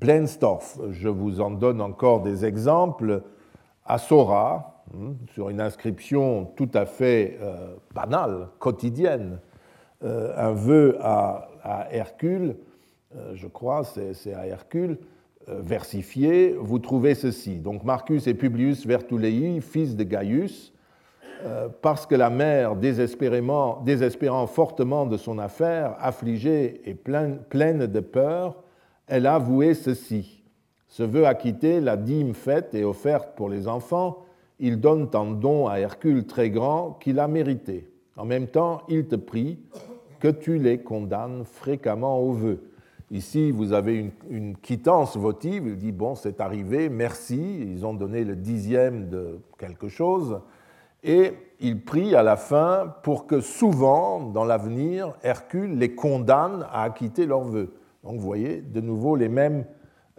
Blensdorf. Je vous en donne encore des exemples. À Sora, sur une inscription tout à fait euh, banale, quotidienne, un vœu à Hercule euh, je crois, c'est à Hercule, euh, versifié, vous trouvez ceci. Donc Marcus et Publius Vertulei, fils de Gaius, euh, parce que la mère, désespérant fortement de son affaire, affligée et pleine de peur, elle a avoué ceci. Se veut acquitter la dîme faite et offerte pour les enfants, il donne un don à Hercule très grand qu'il a mérité. En même temps, il te prie que tu les condamnes fréquemment au vœu. Ici, vous avez une, quittance votive. Il dit Bon, c'est arrivé, merci. Ils ont donné le dixième de quelque chose. Et il prie à la fin pour que souvent, dans l'avenir, Hercule les condamne à acquitter leurs vœux. Donc, vous voyez, de nouveau, les mêmes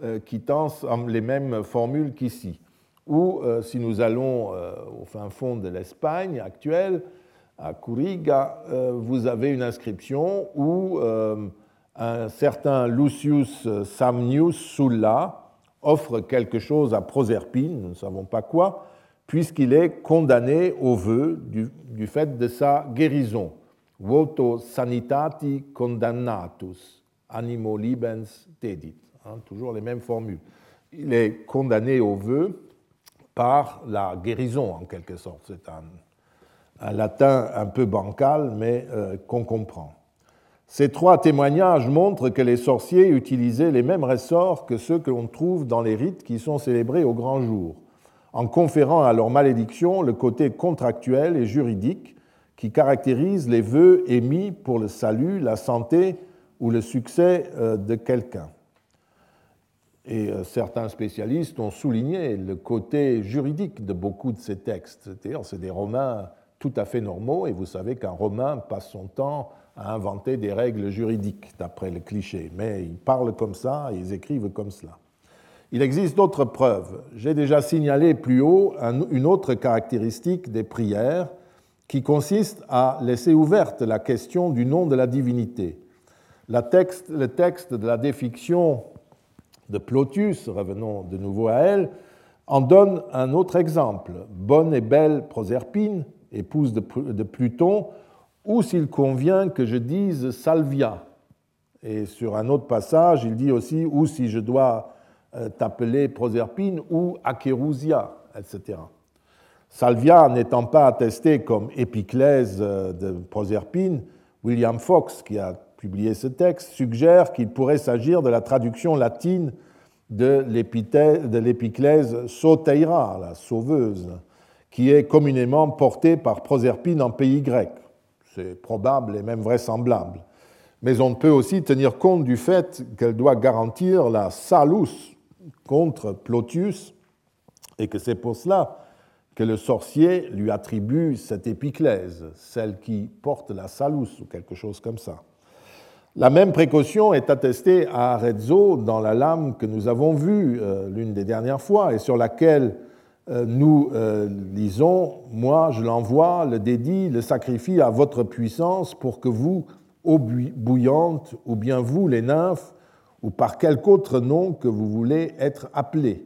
euh, quittances, les mêmes formules qu'ici. Ou, euh, si nous allons euh, au fin fond de l'Espagne actuelle, à Curiga, vous avez une inscription où un certain Lucius Samnius Sulla offre quelque chose à Proserpine, nous ne savons pas quoi, puisqu'il est condamné au vœu du, fait de sa guérison. Voto sanitati condannatus, animo libens dedit. Hein, toujours les mêmes formules. Il est condamné au vœu par la guérison, en quelque sorte. C'est un, latin un peu bancal, mais euh, qu'on comprend. Ces trois témoignages montrent que les sorciers utilisaient les mêmes ressorts que ceux que l'on trouve dans les rites qui sont célébrés au grand jour, en conférant à leur malédiction le côté contractuel et juridique qui caractérise les vœux émis pour le salut, la santé ou le succès euh, de quelqu'un. Et euh, certains spécialistes ont souligné le côté juridique de beaucoup de ces textes. C'est-à-dire, c'est des Romains tout à fait normaux, et vous savez qu'un Romain passe son temps à inventer des règles juridiques, d'après le cliché, mais ils parlent comme ça, ils écrivent comme cela. Il existe d'autres preuves. J'ai déjà signalé plus haut une autre caractéristique des prières qui consiste à laisser ouverte la question du nom de la divinité. le texte de la défiction de Plotius, revenons de nouveau à elle, en donne un autre exemple. Bonne et belle Proserpine, épouse de Pluton, ou s'il convient que je dise salvia. Et sur un autre passage, il dit aussi ou si je dois euh, t'appeler Proserpine ou Acherusia, etc. Salvia n'étant pas attesté comme épiclèse euh, de Proserpine, William Fox, qui a publié ce texte, suggère qu'il pourrait s'agir de la traduction latine de l'épiclèse Soteira, la sauveuse, qui est communément portée par Proserpine en pays grec c'est probable et même vraisemblable. Mais on peut aussi tenir compte du fait qu'elle doit garantir la salus contre Plotius et que c'est pour cela que le sorcier lui attribue cette épiclèse, celle qui porte la salus ou quelque chose comme ça. La même précaution est attestée à Arezzo dans la lame que nous avons vue euh, l'une des dernières fois et sur laquelle euh, nous euh, lisons, moi je l'envoie, le dédie, le sacrifie à votre puissance pour que vous, eau bouillante, ou bien vous, les nymphes, ou par quelque autre nom que vous voulez être appelés,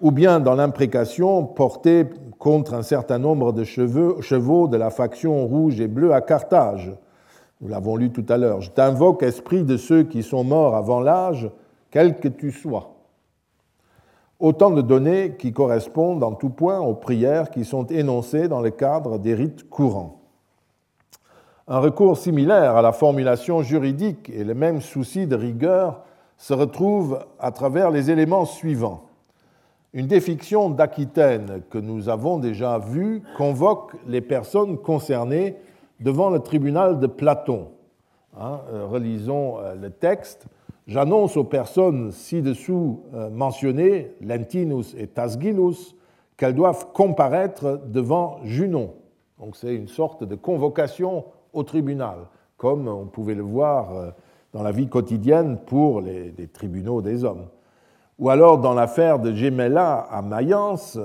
ou bien dans l'imprécation portée contre un certain nombre de chevaux de la faction rouge et bleue à Carthage. Nous l'avons lu tout à l'heure. Je t'invoque, esprit de ceux qui sont morts avant l'âge, quel que tu sois. Autant de données qui correspondent en tout point aux prières qui sont énoncées dans le cadre des rites courants. Un recours similaire à la formulation juridique et le même souci de rigueur se retrouve à travers les éléments suivants. Une défiction d'Aquitaine que nous avons déjà vue convoque les personnes concernées devant le tribunal de Platon. Hein, euh, relisons euh, le texte. J'annonce aux personnes ci-dessous euh, mentionnées, Lentinus et Tasgilus, qu'elles doivent comparaître devant Junon. Donc c'est une sorte de convocation au tribunal, comme on pouvait le voir dans la vie quotidienne pour les, tribunaux des hommes. Ou alors, dans l'affaire de Gemella à Mayence,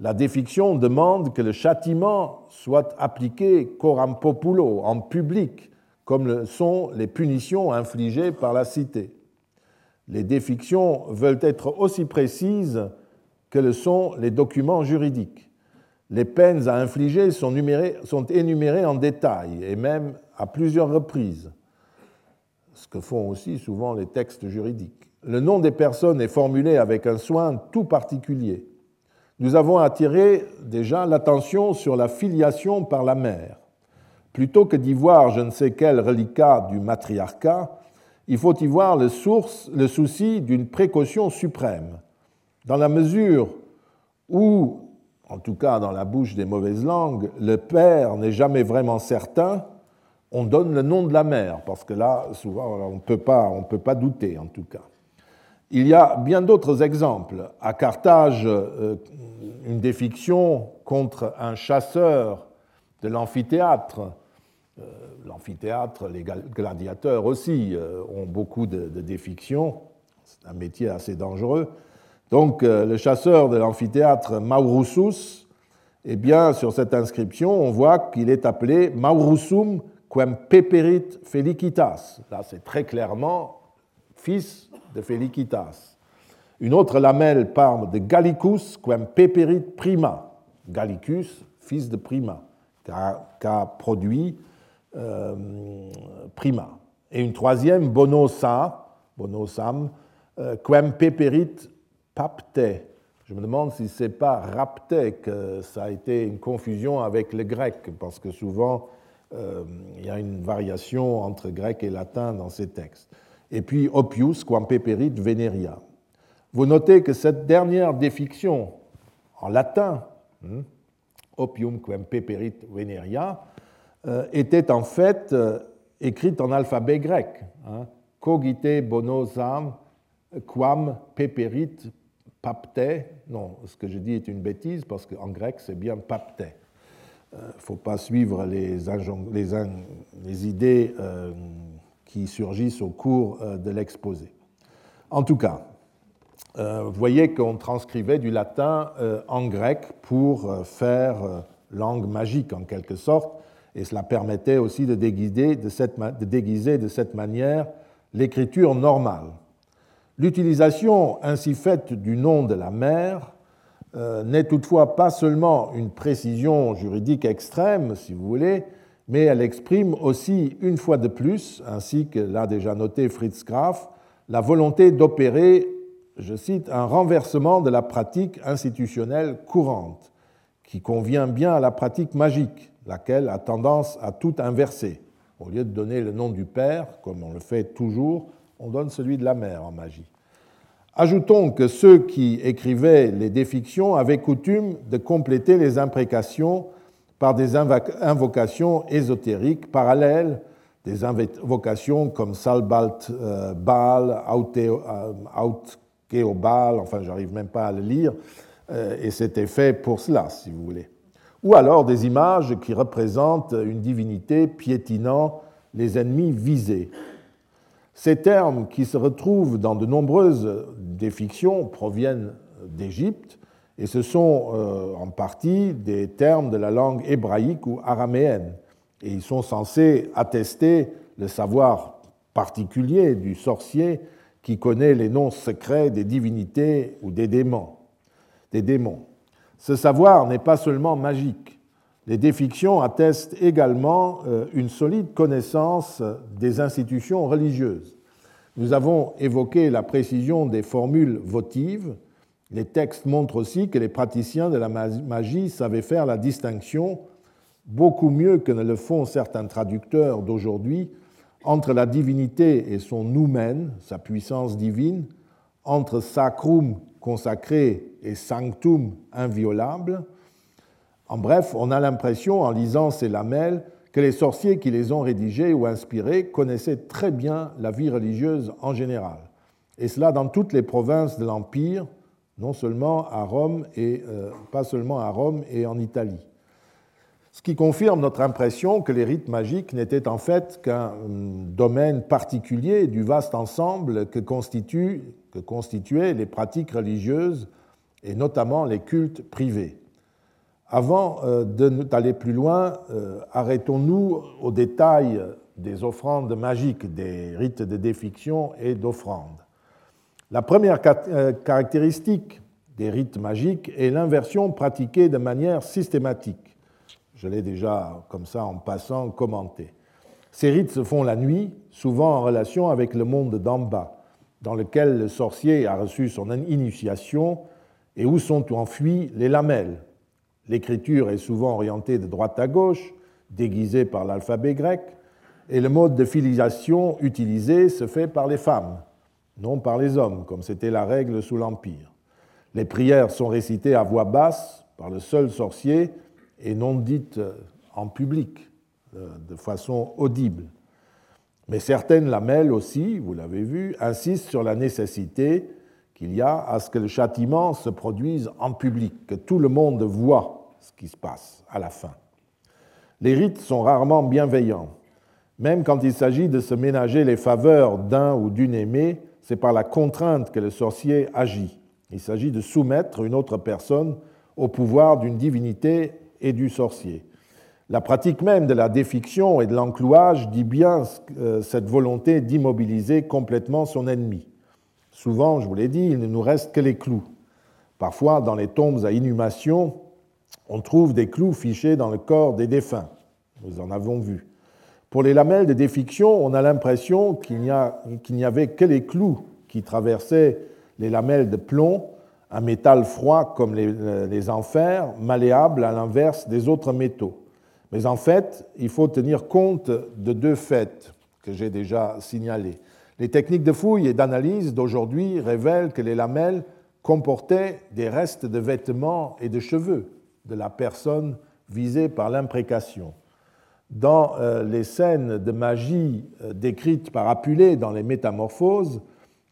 la défiction demande que le châtiment soit appliqué coram populo, en public, comme le sont les punitions infligées par la cité. Les défictions veulent être aussi précises que le sont les documents juridiques. Les peines à infliger sont, sont énumérées en détail et même à plusieurs reprises ce que font aussi souvent les textes juridiques. Le nom des personnes est formulé avec un soin tout particulier. Nous avons attiré déjà l'attention sur la filiation par la mère. Plutôt que d'y voir je ne sais quel reliquat du matriarcat, il faut y voir le, souci d'une précaution suprême. Dans la mesure où, en tout cas dans la bouche des mauvaises langues, le père n'est jamais vraiment certain, on donne le nom de la mère, parce que là, souvent, on ne peut pas douter, en tout cas. Il y a bien d'autres exemples. À Carthage, euh, une défiction contre un chasseur de l'amphithéâtre. Euh, l'amphithéâtre, les gladiateurs aussi euh, ont beaucoup de, défictions. C'est un métier assez dangereux. Donc, le chasseur de l'amphithéâtre Maurussus, eh bien, sur cette inscription, on voit qu'il est appelé Maurusum quem peperit felicitas. Là, c'est très clairement fils de Felicitas. Une autre lamelle parle de Gallicus quem peperit prima. Gallicus, fils de Prima, qu'a produit euh, Prima. Et une troisième, Bonosa, Bonosam, euh, quem peperit papte. Je me demande si ce n'est pas rapte que ça a été une confusion avec le grec, parce que souvent euh, il y a une variation entre grec et latin dans ces textes. Et puis quam peperit veneria. Vous notez que cette dernière défiction en latin, hein, opium quam peperit veneria, euh, était en fait euh, écrite en alphabet grec. Hein, cogite bonosam quam peperit papte. Non, ce que je dis est une bêtise parce qu'en grec c'est bien papte. Il euh, ne faut pas suivre les, idées qui surgissent au cours euh, de l'exposé. En tout cas, vous voyez qu'on transcrivait du latin en grec pour faire langue magique en quelque sorte, et cela permettait aussi de déguiser de cette, manière l'écriture normale. L'utilisation ainsi faite du nom de la mère euh, n'est toutefois pas seulement une précision juridique extrême, si vous voulez, mais elle exprime aussi, une fois de plus, ainsi que l'a déjà noté Fritz Graf, la volonté d'opérer, je cite, un renversement de la pratique institutionnelle courante, qui convient bien à la pratique magique, laquelle a tendance à tout inverser. Au lieu de donner le nom du père, comme on le fait toujours, on donne celui de la mère en magie. Ajoutons que ceux qui écrivaient les défictions avaient coutume de compléter les imprécations par des invocations ésotériques parallèles, des invocations comme Salbalt euh, Baal, Baal, enfin j'arrive même pas à le lire, euh, et c'était fait pour cela, si vous voulez. Ou alors des images qui représentent une divinité piétinant les ennemis visés. Ces termes qui se retrouvent dans de nombreuses défictions proviennent d'Égypte et ce sont euh, en partie des termes de la langue hébraïque ou araméenne et ils sont censés attester le savoir particulier du sorcier qui connaît les noms secrets des divinités ou des démons. Des démons. Ce savoir n'est pas seulement magique, les défictions attestent également euh, une solide connaissance des institutions religieuses. Nous avons évoqué la précision des formules votives. Les textes montrent aussi que les praticiens de la magie savaient faire la distinction, beaucoup mieux que ne le font certains traducteurs d'aujourd'hui, entre la divinité et son noumen, sa puissance divine, entre sacrum consacré et sanctum inviolable, en bref, on a l'impression, en lisant ces lamelles, que les sorciers qui les ont rédigés ou inspirés connaissaient très bien la vie religieuse en général. Et cela dans toutes les provinces de l'Empire, non seulement à Rome et euh, pas seulement à Rome et en Italie. ce qui confirme notre impression que les rites magiques n'étaient en fait qu'un domaine particulier du vaste ensemble que, que constituaient les pratiques religieuses et notamment les cultes privés. Avant euh, d'aller plus loin, euh, arrêtons-nous aux détails des offrandes magiques, des rites de défiction et d'offrandes. La première euh, caractéristique des rites magiques est l'inversion pratiquée de manière systématique. Je l'ai déjà, comme ça, en passant, commenté. Ces rites se font la nuit, souvent en relation avec le monde d'en bas, dans lequel le sorcier a reçu son initiation et où sont enfuies les lamelles. L'écriture est souvent orientée de droite à gauche, déguisée par l'alphabet grec, et le mode de filiation utilisé se fait par les femmes, non par les hommes, comme c'était la règle sous l'Empire. Les prières sont récitées à voix basse par le seul sorcier et non dites en public, euh, de façon audible. Mais certaines lamelles aussi, vous l'avez vu, insistent sur la nécessité qu'il y a à ce que le châtiment se produise en public, que tout le monde voit ce qui se passe à la fin. Les rites sont rarement bienveillants. Même quand il s'agit de se ménager les faveurs d'un ou d'une aimée, c'est par la contrainte que le sorcier agit. Il s'agit de soumettre une autre personne au pouvoir d'une divinité et du sorcier. La pratique même de la défiction et de l'enclouage dit bien euh, cette volonté d'immobiliser complètement son ennemi. Souvent, je vous l'ai dit, il ne nous reste que les clous. Parfois, dans les tombes à inhumation, on trouve des clous fichés dans le corps des défunts. Nous en avons vu. Pour les lamelles de défiction, on a l'impression qu'il n'y avait que les clous qui traversaient les lamelles de plomb, un métal froid comme les, enfers, malléable à l'inverse des autres métaux. Mais en fait, il faut tenir compte de deux faits que j'ai déjà signalés. Les techniques de fouille et d'analyse d'aujourd'hui révèlent que les lamelles comportaient des restes de vêtements et de cheveux de la personne visée par l'imprécation dans euh, les scènes de magie euh, décrites par Apulée dans les Métamorphoses,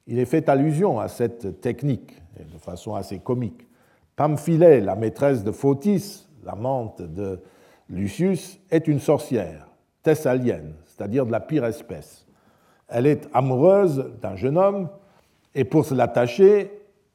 il est fait allusion à cette technique de façon assez comique. Pamphilée, la maîtresse de Photis, l'amante de Lucius, est une sorcière thessalienne, c'est-à-dire de la pire espèce. Elle est amoureuse d'un jeune homme et pour se l'attacher,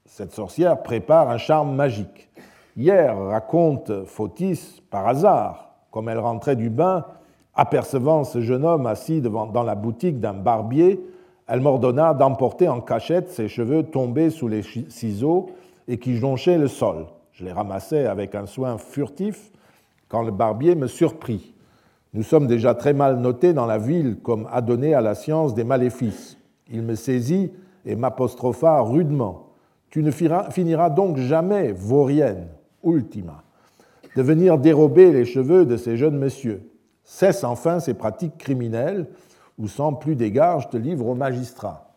cette sorcière prépare un charme magique. Hier, raconte Photis par hasard, comme elle rentrait du bain, apercevant ce jeune homme assis devant, dans la boutique d'un barbier, elle m'ordonna d'emporter en cachette ses cheveux tombés sous les ciseaux et qui jonchaient le sol. Je les ramassai avec un soin furtif quand le barbier me surprit. Nous sommes déjà très mal notés dans la ville comme adonnés à la science des maléfices. Il me saisit et m'apostropha rudement. Tu ne finiras donc jamais, vaurienne, ultima de venir dérober les cheveux de ces jeunes messieurs. Cesse enfin ces pratiques criminelles, ou sans plus d'égard, je te livre au magistrat.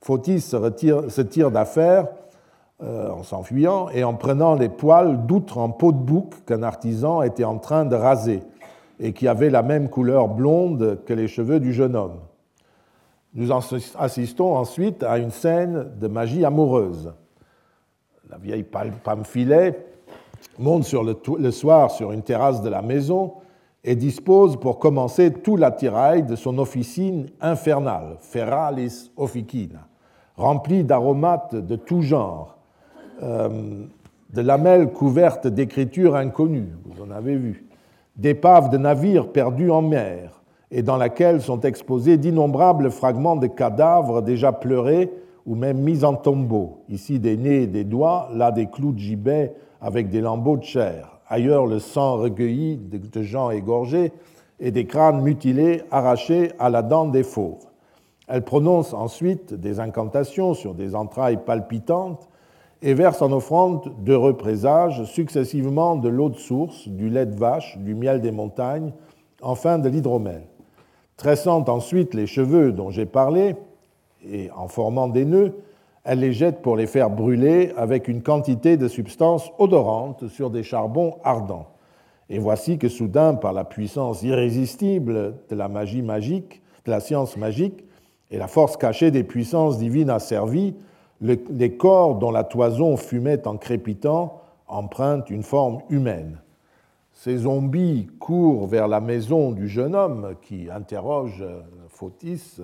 Fautis se, retire, tire d'affaire euh, en s'enfuyant et en prenant les poils d'outre en peau de bouc qu'un artisan était en train de raser et qui avait la même couleur blonde que les cheveux du jeune homme. Nous assistons ensuite à une scène de magie amoureuse. La vieille Pamphilée monte sur le, soir sur une terrasse de la maison et dispose pour commencer tout l'attirail de son officine infernale, Feralis Officina, remplie d'aromates de tout genre, euh, de lamelles couvertes d'écritures inconnues, vous en avez vu, d'épaves de navires perdus en mer, et dans laquelle sont exposés d'innombrables fragments de cadavres déjà pleurés ou même mis en tombeau, ici des nez et des doigts, là des clous de gibet avec des lambeaux de chair, ailleurs le sang recueilli de gens égorgés et des crânes mutilés arrachés à la dent des fauves. Elle prononce ensuite des incantations sur des entrailles palpitantes et verse en offrande d'heureux présages, successivement de l'eau de source, du lait de vache, du miel des montagnes, enfin de l'hydromel. Tressant ensuite les cheveux dont j'ai parlé, et en formant des nœuds, elle les jette pour les faire brûler avec une quantité de substances odorantes sur des charbons ardents. Et voici que soudain, par la puissance irrésistible de la magie magique, de la science magique, et la force cachée des puissances divines asservies, les corps dont la toison fumait en crépitant empruntent une forme humaine. ces zombies courent vers la maison du jeune homme qui interroge Photis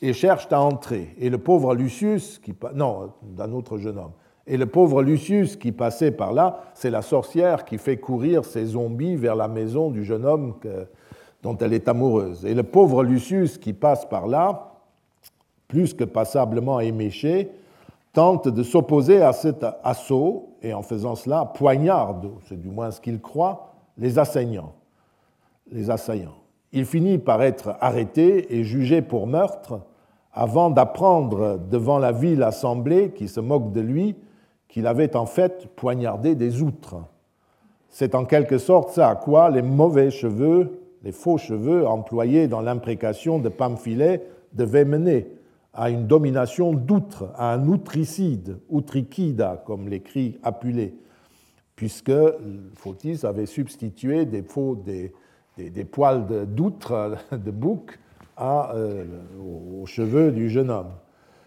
et cherchent à entrer. Et le pauvre Lucius, qui, non, d'un autre jeune homme, et le pauvre Lucius qui passait par là, c'est la sorcière qui fait courir ses zombies vers la maison du jeune homme dont elle est amoureuse. Et le pauvre Lucius qui passe par là, plus que passablement éméché, tente de s'opposer à cet assaut et en faisant cela poignarde, c'est du moins ce qu'il croit, les assaillants. Les assaillants. Il finit par être arrêté et jugé pour meurtre avant d'apprendre devant la ville assemblée qui se moque de lui qu'il avait en fait poignardé des outres. C'est en quelque sorte ça à quoi les mauvais cheveux, les faux cheveux employés dans l'imprécation de Pamphilée devaient mener à une domination d'outre, à un outricide, outricida, comme l'écrit Apulé, puisque Photis avait substitué des, faux, des, des, poils d'outre, de, bouc, euh, aux cheveux du jeune homme.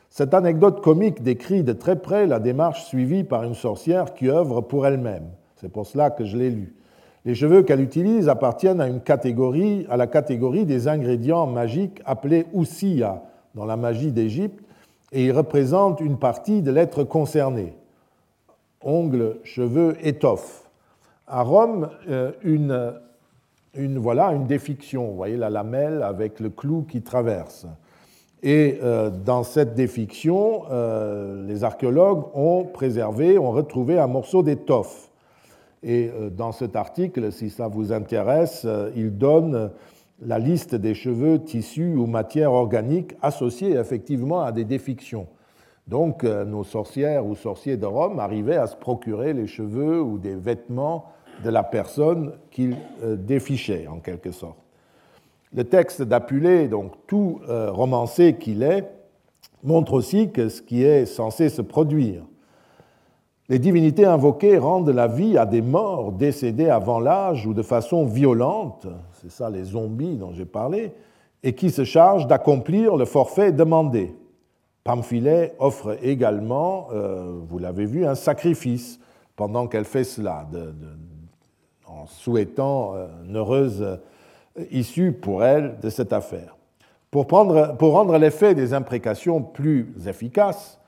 Cette anecdote comique décrit de très près la démarche suivie par une sorcière qui œuvre pour elle-même. C'est pour cela que je l'ai lu. Les cheveux qu'elle utilise appartiennent à une catégorie, à la catégorie des ingrédients magiques appelés ousia dans la magie d'Égypte, et ils représentent une partie de l'être concerné. Ongles, cheveux, étoffe. À Rome, euh, une, une, voilà, une défiction. Vous voyez la lamelle avec le clou qui traverse. Et euh, dans cette défiction, euh, les archéologues ont préservé, ont retrouvé un morceau d'étoffe. Et euh, dans cet article, si ça vous intéresse, il donne la liste des cheveux, tissus ou matières organiques associés effectivement à des défictions. Donc nos sorcières ou sorciers de Rome arrivaient à se procurer les cheveux ou des vêtements de la personne qu'ils défichaient en quelque sorte. Le texte d'Apulée, donc tout euh, romancé qu'il est, montre aussi que ce qui est censé se produire. Les divinités invoquées rendent la vie à des morts décédés avant l'âge ou de façon violente, c'est ça les zombies dont j'ai parlé, et qui se chargent d'accomplir le forfait demandé. Pamphilée offre également, euh, vous l'avez vu, un sacrifice pendant qu'elle fait cela, en souhaitant euh, une heureuse issue pour elle de cette affaire. Pour, rendre l'effet des imprécations plus efficace,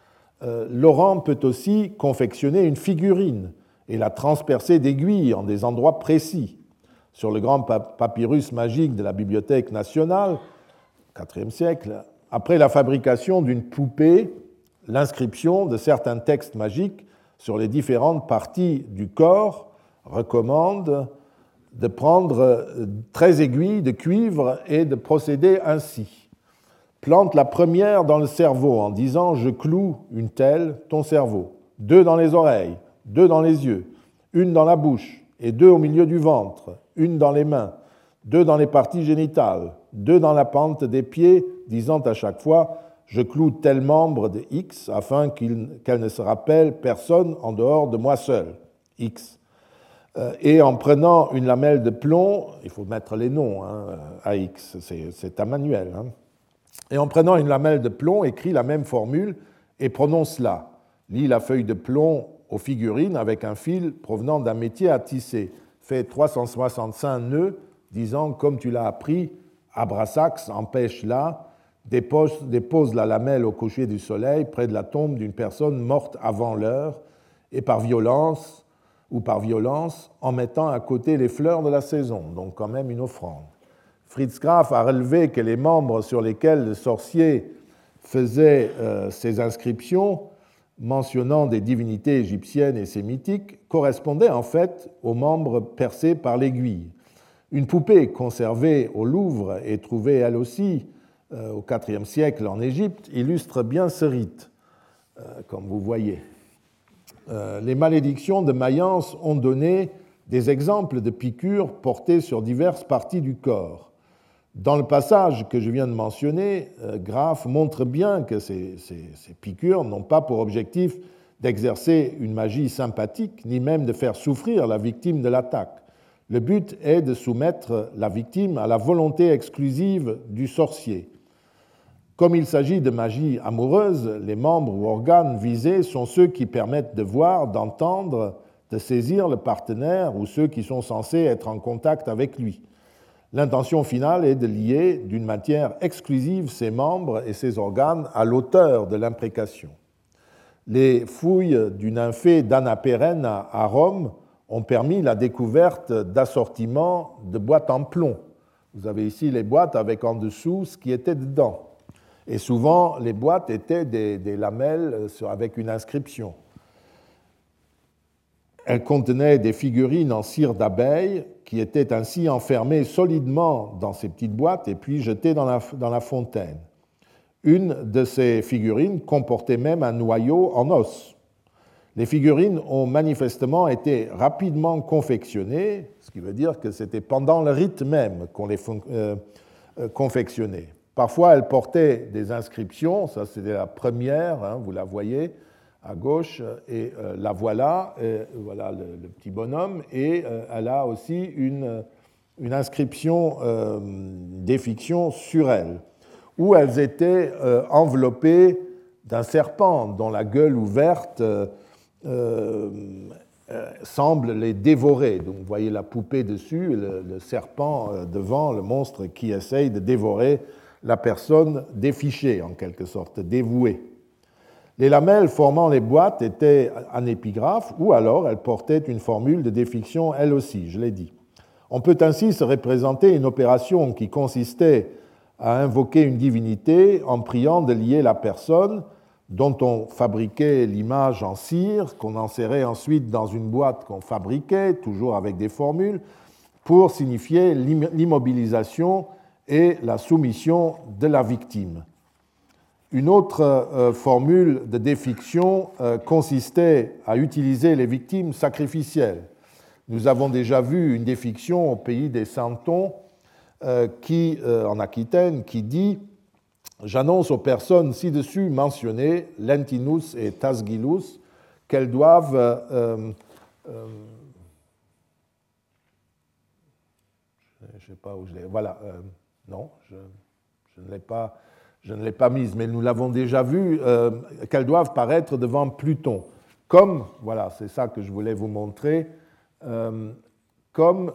euh, Laurent peut aussi confectionner une figurine et la transpercer d'aiguilles en des endroits précis. Sur le grand papyrus magique de la Bibliothèque nationale, IVe siècle, après la fabrication d'une poupée, l'inscription de certains textes magiques sur les différentes parties du corps recommande de prendre 13 euh, aiguilles de cuivre et de procéder ainsi. Plante la première dans le cerveau en disant Je cloue une telle, ton cerveau. Deux dans les oreilles, deux dans les yeux, une dans la bouche et deux au milieu du ventre, une dans les mains, deux dans les parties génitales, deux dans la pente des pieds, disant à chaque fois Je cloue tel membre de X afin qu'elle ne se rappelle personne en dehors de moi seul. X. Euh, et en prenant une lamelle de plomb, il faut mettre les noms hein, à X, c'est un manuel, hein. et en prenant une lamelle de plomb, écrit la même formule et prononce-la. Lis la feuille de plomb aux figurines avec un fil provenant d'un métier à tisser. Fait 365 nœuds, disant, comme tu l'as appris, Abrasax empêche-la, dépose, dépose la lamelle au coucher du soleil près de la tombe d'une personne morte avant l'heure, et par violence, ou par violence en mettant à côté les fleurs de la saison, donc quand même une offrande. Fritz Graf a relevé que les membres sur lesquels le sorcier faisait euh, ses inscriptions, mentionnant des divinités égyptiennes et sémitiques, correspondaient en fait aux membres percés par l'aiguille. Une poupée conservée au Louvre et trouvée elle aussi euh, au IVe siècle en Égypte illustre bien ce rite, euh, comme vous voyez. Euh, les malédictions de Mayence ont donné des exemples de piqûres portées sur diverses parties du corps. Dans le passage que je viens de mentionner, euh, Graff montre bien que ces, piqûres n'ont pas pour objectif d'exercer une magie sympathique, ni même de faire souffrir la victime de l'attaque. Le but est de soumettre la victime à la volonté exclusive du sorcier. Comme il s'agit de magie amoureuse, les membres ou organes visés sont ceux qui permettent de voir, d'entendre, de saisir le partenaire ou ceux qui sont censés être en contact avec lui. L'intention finale est de lier d'une matière exclusive ses membres et ses organes à l'auteur de l'imprécation. Les fouilles du nymphée d'Anna Pérenne à Rome ont permis la découverte d'assortiments de boîtes en plomb. Vous avez ici les boîtes avec en dessous ce qui était dedans. Et souvent, les boîtes étaient des, lamelles avec une inscription. Elles contenaient des figurines en cire d'abeille qui étaient ainsi enfermées solidement dans ces petites boîtes et puis jetées dans la, dans la fontaine. Une de ces figurines comportait même un noyau en os. Les figurines ont manifestement été rapidement confectionnées, ce qui veut dire que c'était pendant le rite même qu'on les euh, euh, confectionnait. Parfois, elles portaient des inscriptions, ça c'était la première, hein, vous la voyez à gauche, et euh, la voilà, voilà le, petit bonhomme, et elle a aussi une, une inscription des fictions sur elle, où elles étaient enveloppées d'un serpent dont la gueule ouverte euh, euh, semble les dévorer. Donc vous voyez la poupée dessus, le, serpent euh, devant, le monstre qui essaye de dévorer la personne défichée, en quelque sorte, dévouée. Les lamelles formant les boîtes étaient en épigraphe ou alors elles portaient une formule de défiction elle aussi, je l'ai dit. On peut ainsi se représenter une opération qui consistait à invoquer une divinité en priant de lier la personne dont on fabriquait l'image en cire, qu'on insérait ensuite dans une boîte qu'on fabriquait, toujours avec des formules, pour signifier l'immobilisation et la soumission de la victime. Une autre euh, formule de défiction euh, consistait à utiliser les victimes sacrificielles. Nous avons déjà vu une défiction au pays des Santons, euh, en Aquitaine, qui dit J'annonce aux personnes ci-dessus mentionnées, Lentinus et Tasgilus, qu'elles doivent je sais pas où je l'ai. Voilà, non, je, ne l'ai pas, je ne l'ai mise, mais nous l'avons déjà vu, qu'elles doivent paraître devant Pluton. Comme, voilà, c'est ça que je voulais vous montrer, comme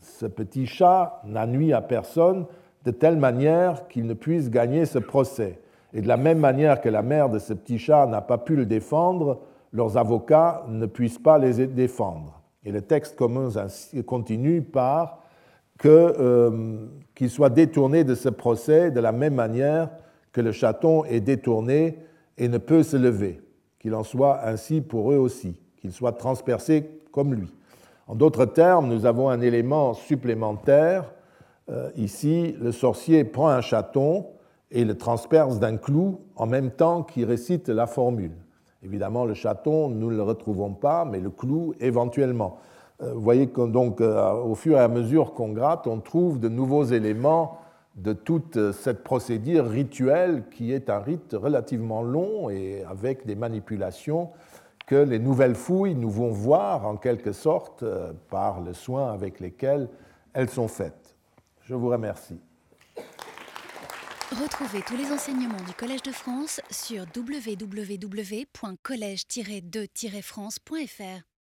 ce petit chat n'a nuit à personne, de telle manière qu'il ne puisse gagner ce procès. Et de la même manière que la mère de ce petit chat n'a pas pu le défendre, leurs avocats ne puissent pas les défendre. Et le texte commun continue par euh, qu'il soit détourné de ce procès de la même manière que le chaton est détourné et ne peut se lever, qu'il en soit ainsi pour eux aussi, qu'il soit transpercé comme lui. En d'autres termes, nous avons un élément supplémentaire euh, ici, le sorcier prend un chaton et le transperce d'un clou en même temps qu'il récite la formule. Évidemment, le chaton, nous ne le retrouvons pas, mais le clou, éventuellement. Euh, vous voyez que donc, euh, au fur et à mesure qu'on gratte, on trouve de nouveaux éléments de toute cette procédure rituelle qui est un rite relativement long et avec des manipulations que les nouvelles fouilles nous vont voir en quelque sorte par le soin avec lesquels elles sont faites. Je vous remercie. Retrouvez tous les enseignements du Collège de France sur www.colège-2-france.fr.